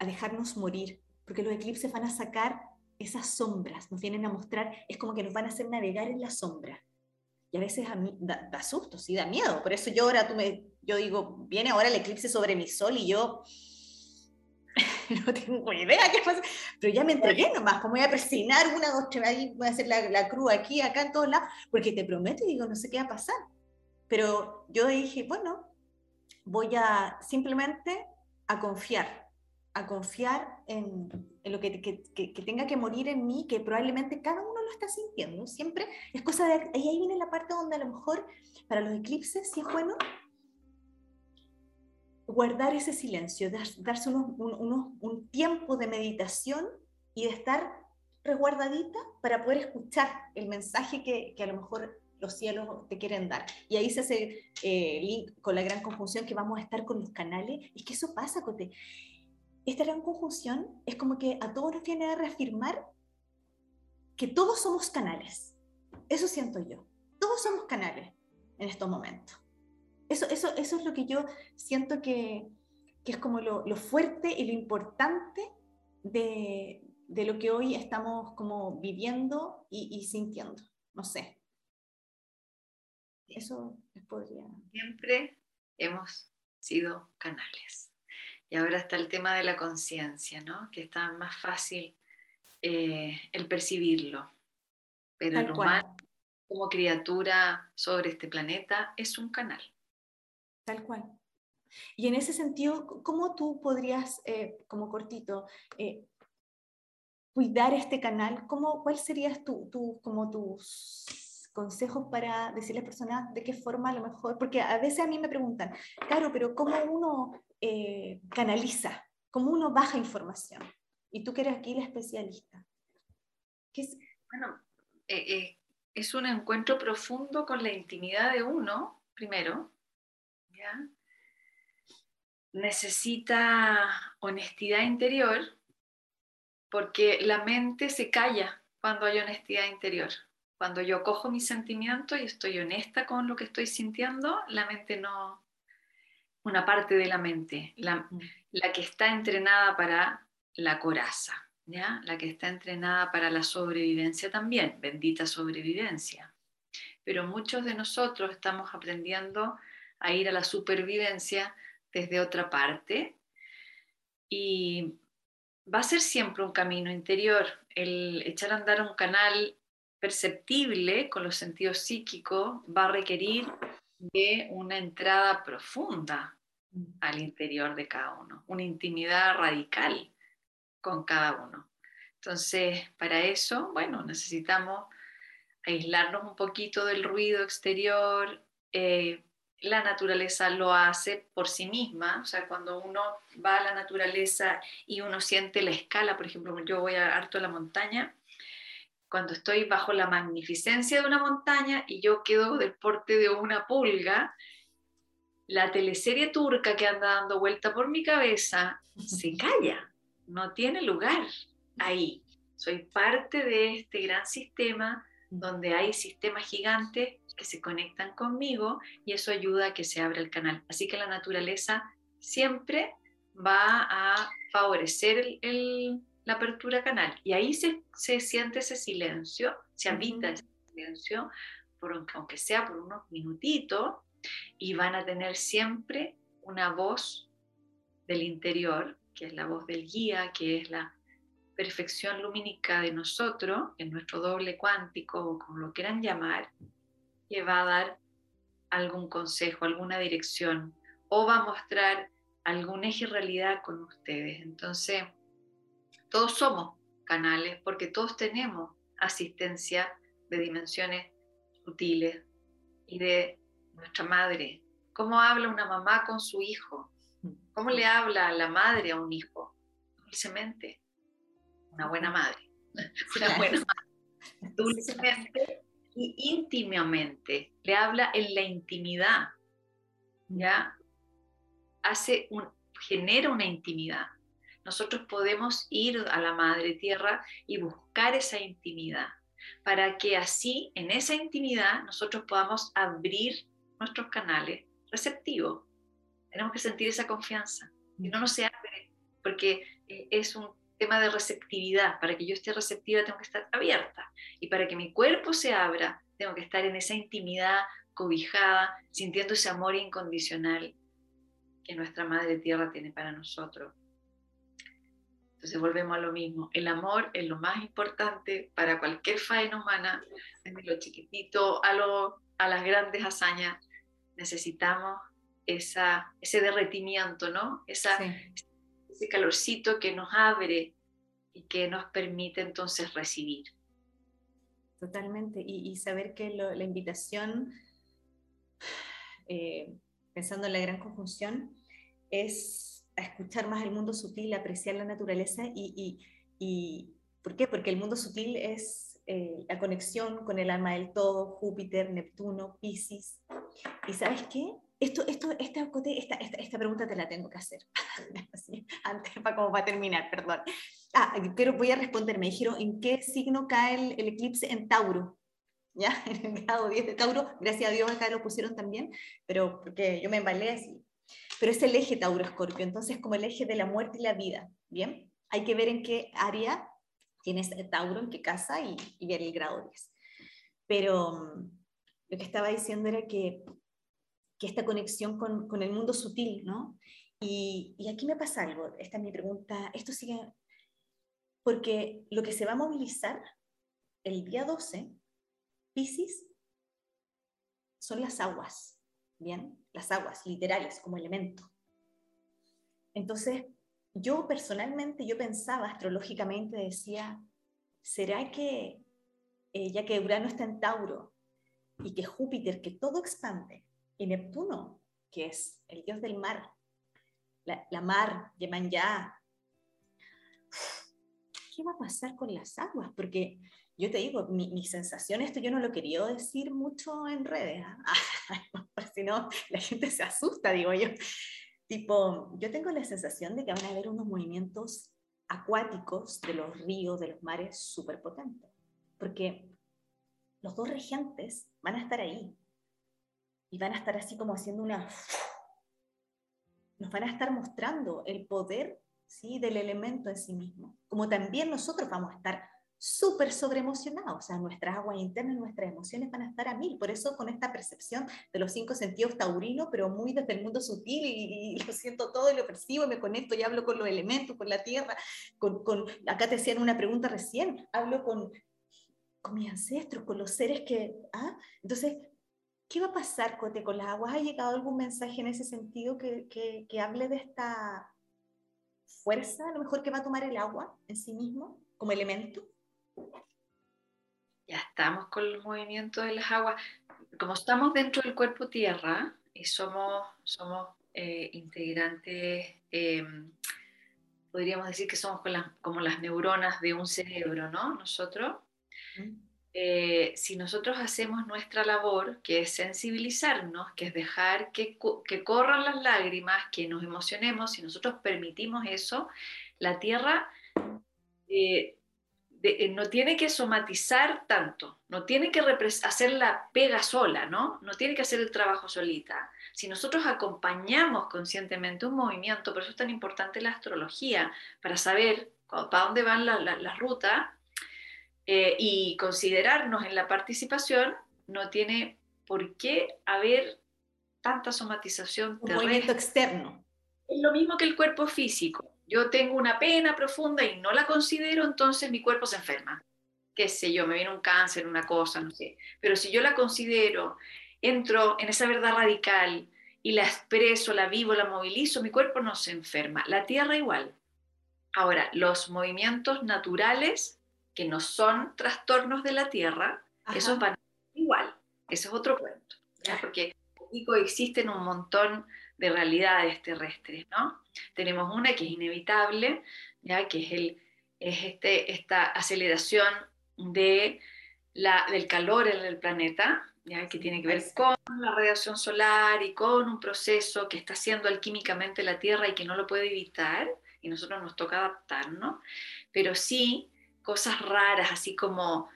Speaker 1: dejarnos morir, porque los eclipses van a sacar esas sombras, nos vienen a mostrar, es como que nos van a hacer navegar en la sombra. Y a veces da susto, sí, da miedo. Por eso yo ahora tú me, yo digo, viene ahora el eclipse sobre mi sol y yo no tengo idea qué pasa, pero ya me entregué nomás, como voy a presionar una, dos, tres, voy a hacer la, la cruz aquí, acá, en todos lados, porque te prometo y digo, no sé qué va a pasar. Pero yo dije, bueno, voy a simplemente a confiar, a confiar en, en lo que, que, que, tenga que morir en mí, que probablemente cada uno lo está sintiendo. Siempre es cosa de... Y ahí viene la parte donde a lo mejor para los eclipses sí es bueno guardar ese silencio, darse un, tiempo de meditación y de estar resguardadita para poder escuchar el mensaje que, a lo mejor los cielos te quieren dar. Y ahí se hace eh, link con la gran conjunción que vamos a estar con los canales. Es que eso pasa, Cote. Esta gran conjunción es como que a todos nos viene a reafirmar que todos somos canales. Eso siento yo. Todos somos canales en estos momentos. Eso, eso, eso es lo que yo siento que, que es como lo, lo, fuerte y lo importante de, de, lo que hoy estamos como viviendo y, y sintiendo. No sé. Eso les podría...
Speaker 2: Siempre hemos sido canales. Y ahora está el tema de la conciencia, ¿no? Que está más fácil eh, el percibirlo. Pero el humano, como criatura sobre este planeta, es un canal.
Speaker 1: Tal cual. Y en ese sentido, ¿cómo tú podrías, eh, como cortito, eh, cuidar este canal? ¿Cómo, ¿Cuál serías tu, como tus consejos para decirle a las personas de qué forma a lo mejor? Porque a veces a mí me preguntan, claro, pero ¿cómo uno eh, canaliza? ¿Cómo uno baja información? Y tú que eres aquí la especialista.
Speaker 2: ¿Qué es? Bueno, es un encuentro profundo con la intimidad de uno, primero, Necesita honestidad interior porque la mente se calla cuando hay honestidad interior. Cuando yo cojo mis sentimientos y estoy honesta con lo que estoy sintiendo, la mente no, una parte de la mente, la, la que está entrenada para la coraza, ¿ya? la que está entrenada para la sobrevivencia también, bendita sobrevivencia. Pero muchos de nosotros estamos aprendiendo a ir a la supervivencia desde otra parte. Y va a ser siempre un camino interior. El echar a andar un canal perceptible con los sentidos psíquicos va a requerir de una entrada profunda al interior de cada uno, una intimidad radical con cada uno. Entonces, para eso, bueno, necesitamos aislarnos un poquito del ruido exterior. Eh, la naturaleza lo hace por sí misma, o sea, cuando uno va a la naturaleza y uno siente la escala, por ejemplo, yo voy a harto a la montaña, cuando estoy bajo la magnificencia de una montaña y yo quedo del porte de una pulga, la teleserie turca que anda dando vuelta por mi cabeza se calla, no tiene lugar ahí. Soy parte de este gran sistema donde hay sistemas gigantes que se conectan conmigo y eso ayuda a que se abra el canal. Así que la naturaleza siempre va a favorecer la apertura canal y ahí se, siente ese silencio, se habita ese silencio, por, aunque sea por unos minutitos, y van a tener siempre una voz del interior, que es la voz del guía, que es la perfección lumínica de nosotros, en nuestro doble cuántico, o como lo quieran llamar, le va a dar algún consejo, alguna dirección, o va a mostrar algún eje realidad con ustedes. Entonces, todos somos canales porque todos tenemos asistencia de dimensiones sutiles y de nuestra madre. ¿Cómo habla una mamá con su hijo? ¿Cómo le habla la madre a un hijo? Dulcemente una buena madre, una buena madre, dulcemente y íntimamente, le habla en la intimidad, ¿ya? Hace un, genera una intimidad. Nosotros podemos ir a la Madre Tierra y buscar esa intimidad, para que así, en esa intimidad, nosotros podamos abrir nuestros canales receptivos. Tenemos que sentir esa confianza. Y no, no se abre, porque es un tema de receptividad. Para que yo esté receptiva tengo que estar abierta. Y para que mi cuerpo se abra, tengo que estar en esa intimidad cobijada, sintiendo ese amor incondicional que nuestra Madre Tierra tiene para nosotros. Entonces volvemos a lo mismo. El amor es lo más importante para cualquier faena humana, desde lo chiquitito a, lo, a las grandes hazañas. Necesitamos esa, ese derretimiento, ¿no? Esa, ese calorcito que nos abre y que nos permite entonces recibir.
Speaker 1: Totalmente, y, saber que la invitación, eh, pensando en la gran conjunción, es a escuchar más el mundo sutil, apreciar la naturaleza y, y, ¿por qué? Porque el mundo sutil es eh, la conexión con el alma del todo, Júpiter, Neptuno, Pisces. ¿Y sabes qué? Esto, esto, esta, esta, esta, pregunta te la tengo que hacer. antes, para, como para terminar, perdón. Ah, pero voy a responder. Me dijeron, ¿en qué signo cae el, eclipse en Tauro? ¿Ya? En el grado 10 de Tauro. Gracias a Dios acá lo pusieron también, pero porque yo me embalé así. Pero es el eje Tauro-Escorpio, entonces como el eje de la muerte y la vida. ¿Bien? Hay que ver en qué área tienes Tauro, en qué casa y, y ver el grado 10. Pero mm, lo que estaba diciendo era que que esta conexión con, con el mundo sutil, ¿no? Y, y, aquí me pasa algo, esta es mi pregunta, esto sigue, porque lo que se va a movilizar el día 12, Pisces, son las aguas, ¿bien? Las aguas literales como elemento. Entonces, yo personalmente, yo pensaba astrológicamente, decía, ¿será que, eh, ya que Urano está en Tauro y que Júpiter, que todo expande, y Neptuno, que es el dios del mar, la, la mar, ya ¿Qué va a pasar con las aguas? Porque yo te digo, mi, sensación, esto yo no lo quería decir mucho en redes, ¿ah? si no, la gente se asusta, digo yo. Tipo, yo tengo la sensación de que van a haber unos movimientos acuáticos de los ríos, de los mares, súper potentes. Porque los dos regentes van a estar ahí y van a estar así como haciendo una... Nos van a estar mostrando el poder ¿sí? del elemento en sí mismo, como también nosotros vamos a estar súper sobreemocionados, o sea, nuestras aguas internas, nuestras emociones van a estar a mil, por eso con esta percepción de los cinco sentidos taurinos, pero muy desde el mundo sutil y, lo siento todo y lo percibo y me conecto y hablo con los elementos, con la tierra, con, con acá te hacían una pregunta recién, hablo con, con mis ancestros, con los seres que, ¿ah? entonces ¿qué va a pasar, Cote, con las aguas? ¿Ha llegado algún mensaje en ese sentido que, que, que hable de esta fuerza, a lo mejor que va a tomar el agua en sí mismo como elemento?
Speaker 2: Ya estamos con el movimiento de las aguas. Como estamos dentro del cuerpo tierra y somos, somos eh, integrantes, eh, podríamos decir que somos como las neuronas de un cerebro, ¿no? Nosotros. Eh, si nosotros hacemos nuestra labor, que es sensibilizarnos, que es dejar que, corran las lágrimas, que nos emocionemos, si nosotros permitimos eso, la tierra eh, eh, no tiene que somatizar tanto, no tiene que hacer la pega sola, ¿no? No tiene que hacer el trabajo solita. Si nosotros acompañamos conscientemente un movimiento, por eso es tan importante la astrología, para saber para dónde van las la, rutas, eh, y considerarnos en la participación, no tiene por qué haber tanta somatización.
Speaker 1: Un movimiento externo.
Speaker 2: Es lo mismo que el cuerpo físico. Yo tengo una pena profunda y no la considero, entonces mi cuerpo se enferma. Qué sé yo, me viene un cáncer, una cosa, no sé. Pero si yo la considero, entro en esa verdad radical y la expreso, la vivo, la movilizo, mi cuerpo no se enferma. La tierra igual. Ahora, los movimientos naturales que no son trastornos de la Tierra, esos van igual. Ese es otro cuento, porque aquí coexisten un montón de realidades terrestres, ¿no? Tenemos una que es inevitable, ¿ya? que es, el, es este, esta aceleración de la, del calor en el planeta, ¿ya? que tiene que ver con la radiación solar y con un proceso que está haciendo alquímicamente la Tierra y que no lo puede evitar, y nosotros nos toca adaptarnos, pero sí cosas raras, así como,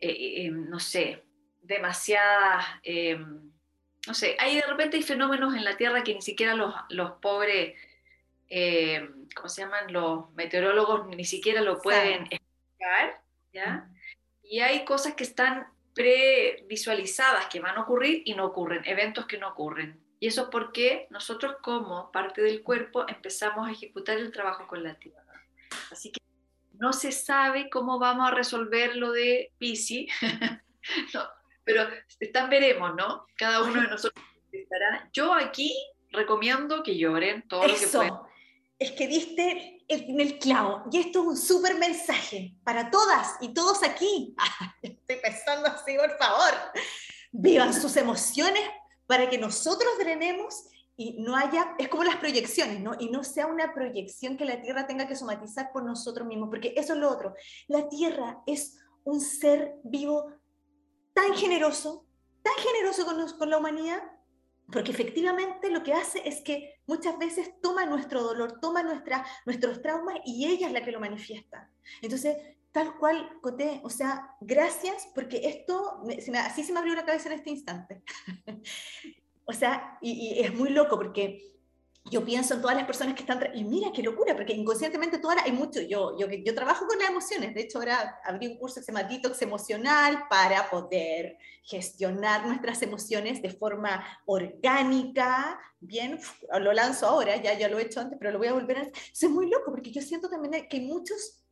Speaker 2: eh, eh, em, no sé, demasiadas, em, no sé, hay de repente hay fenómenos en la Tierra que ni siquiera los, los pobres, em, ¿cómo se llaman? Los meteorólogos ni siquiera lo pueden explicar, ¿ya? Y hay cosas que están previsualizadas que van a ocurrir y no ocurren, eventos que no ocurren. Y eso es porque nosotros como parte del cuerpo empezamos a ejecutar el trabajo con la Tierra. Así que no se sabe cómo vamos a resolver lo de Pisi, pero están veremos, ¿no? Cada uno de nosotros estará. Yo aquí recomiendo que lloren todo lo que puedan.
Speaker 1: Es que diste en el clavo. Y esto es un súper mensaje para todas y todos aquí. Estoy pensando así, por favor. Vivan sus emociones para que nosotros drenemos y no haya, es como las proyecciones, ¿no? Y no sea una proyección que la Tierra tenga que somatizar por nosotros mismos, porque eso es lo otro. La Tierra es un ser vivo tan generoso, tan generoso con, con la humanidad, porque efectivamente lo que hace es que muchas veces toma nuestro dolor, toma nuestra, nuestros traumas y ella es la que lo manifiesta. Entonces, tal cual, Coté, o sea, gracias porque esto, así se me abrió la cabeza en este instante. O sea, y, es muy loco porque yo pienso en todas las personas que están, y mira qué locura, porque inconscientemente todas, hay mucho, yo, yo, yo trabajo con las emociones, de hecho ahora abrí un curso que se llama Detox Emocional para poder gestionar nuestras emociones de forma orgánica, bien, lo lanzo ahora, ya, ya lo he hecho antes, pero lo voy a volver a hacer. es muy loco, porque yo siento también que muchos,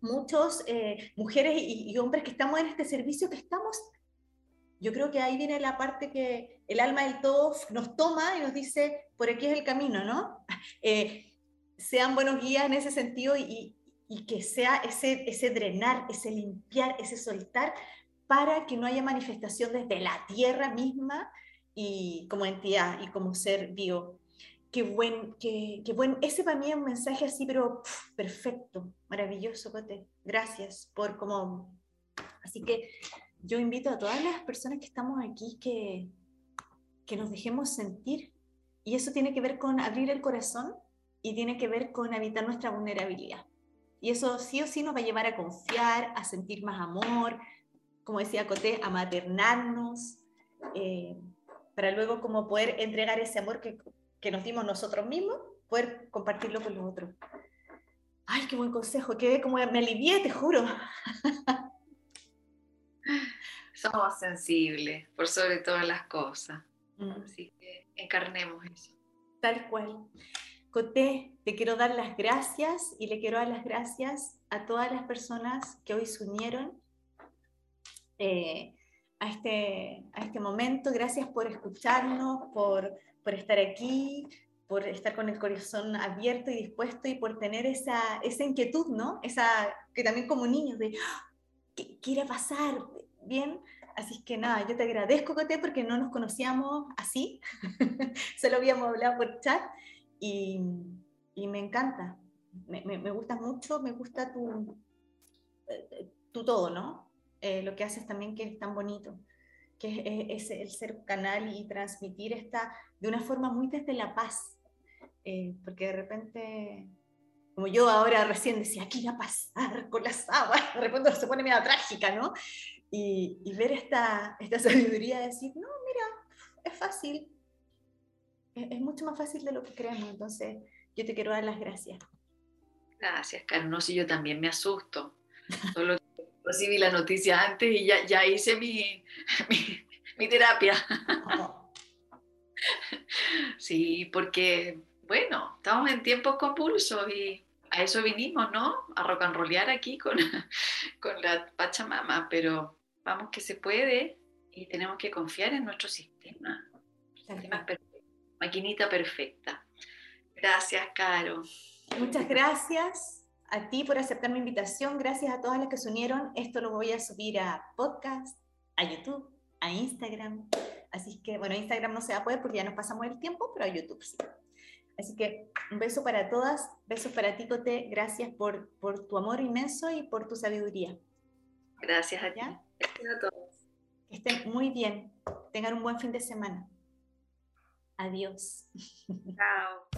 Speaker 1: muchos eh, mujeres y, y hombres que estamos en este servicio, que estamos yo creo que ahí viene la parte que el alma del todo nos toma y nos dice, por aquí es el camino, ¿no? Eh, sean buenos guías en ese sentido y, y, que sea ese, ese drenar, ese limpiar, ese soltar, para que no haya manifestación desde la tierra misma y como entidad y como ser vivo. Qué buen, qué, qué buen, ese para mí es un mensaje así, pero perfecto, maravilloso, Cote. Gracias por como... Así que yo invito a todas las personas que estamos aquí que, que nos dejemos sentir. Y eso tiene que ver con abrir el corazón y tiene que ver con evitar nuestra vulnerabilidad. Y eso sí o sí nos va a llevar a confiar, a sentir más amor, como decía Coté, a maternarnos, eh, para luego como poder entregar ese amor que, que nos dimos nosotros mismos, poder compartirlo con los otros. Ay, qué buen consejo, que como me alivié, te juro.
Speaker 2: Somos sensibles por sobre todas las cosas. Mm. Así que encarnemos eso.
Speaker 1: Tal cual. Coté, te quiero dar las gracias y le quiero dar las gracias a todas las personas que hoy se unieron eh, a este, a este momento. Gracias por escucharnos, por, por estar aquí, por estar con el corazón abierto y dispuesto y por tener esa, esa inquietud, ¿no? Esa que también como niños de, ¡Ah! ¿qué quiere pasar? Bien, así que nada, yo te agradezco, Cote, porque no nos conocíamos así, solo habíamos hablado por chat y, y me encanta, me, me, gusta mucho, me gusta tu, tu todo, ¿no? Eh, lo que haces también que es tan bonito, que es, el ser canal y transmitir esta de una forma muy desde la paz, eh, porque de repente, como yo ahora recién decía, ¿qué iba a pasar con las aguas? De repente se pone medio trágica, ¿no? Y, ver esta, esta sabiduría de decir, no, mira, es fácil, es, es mucho más fácil de lo que creemos, entonces yo te quiero dar las gracias.
Speaker 2: Gracias, Carlos. No, si yo también me asusto. Solo recibí la noticia antes y ya, ya hice mi, mi, terapia. Sí, porque, bueno, estamos en tiempos convulsos y a eso vinimos, ¿no? A rock and rollear aquí con, con la Pachamama, pero vamos que se puede y tenemos que confiar en nuestro sistema. Sistema perfecto, maquinita perfecta. Gracias, Caro.
Speaker 1: Muchas gracias a ti por aceptar mi invitación. Gracias a todas las que se unieron. Esto lo voy a subir a podcast, a YouTube, a Instagram. Así que, bueno, Instagram no se va a poder porque ya nos pasamos el tiempo, pero a YouTube sí. Así que un beso para todas, besos para ti, Cote. Gracias por, por tu amor inmenso y por tu sabiduría.
Speaker 2: Gracias a ti. Gracias a todos.
Speaker 1: Que estén muy bien. Tengan un buen fin de semana. Adiós.
Speaker 2: Chao.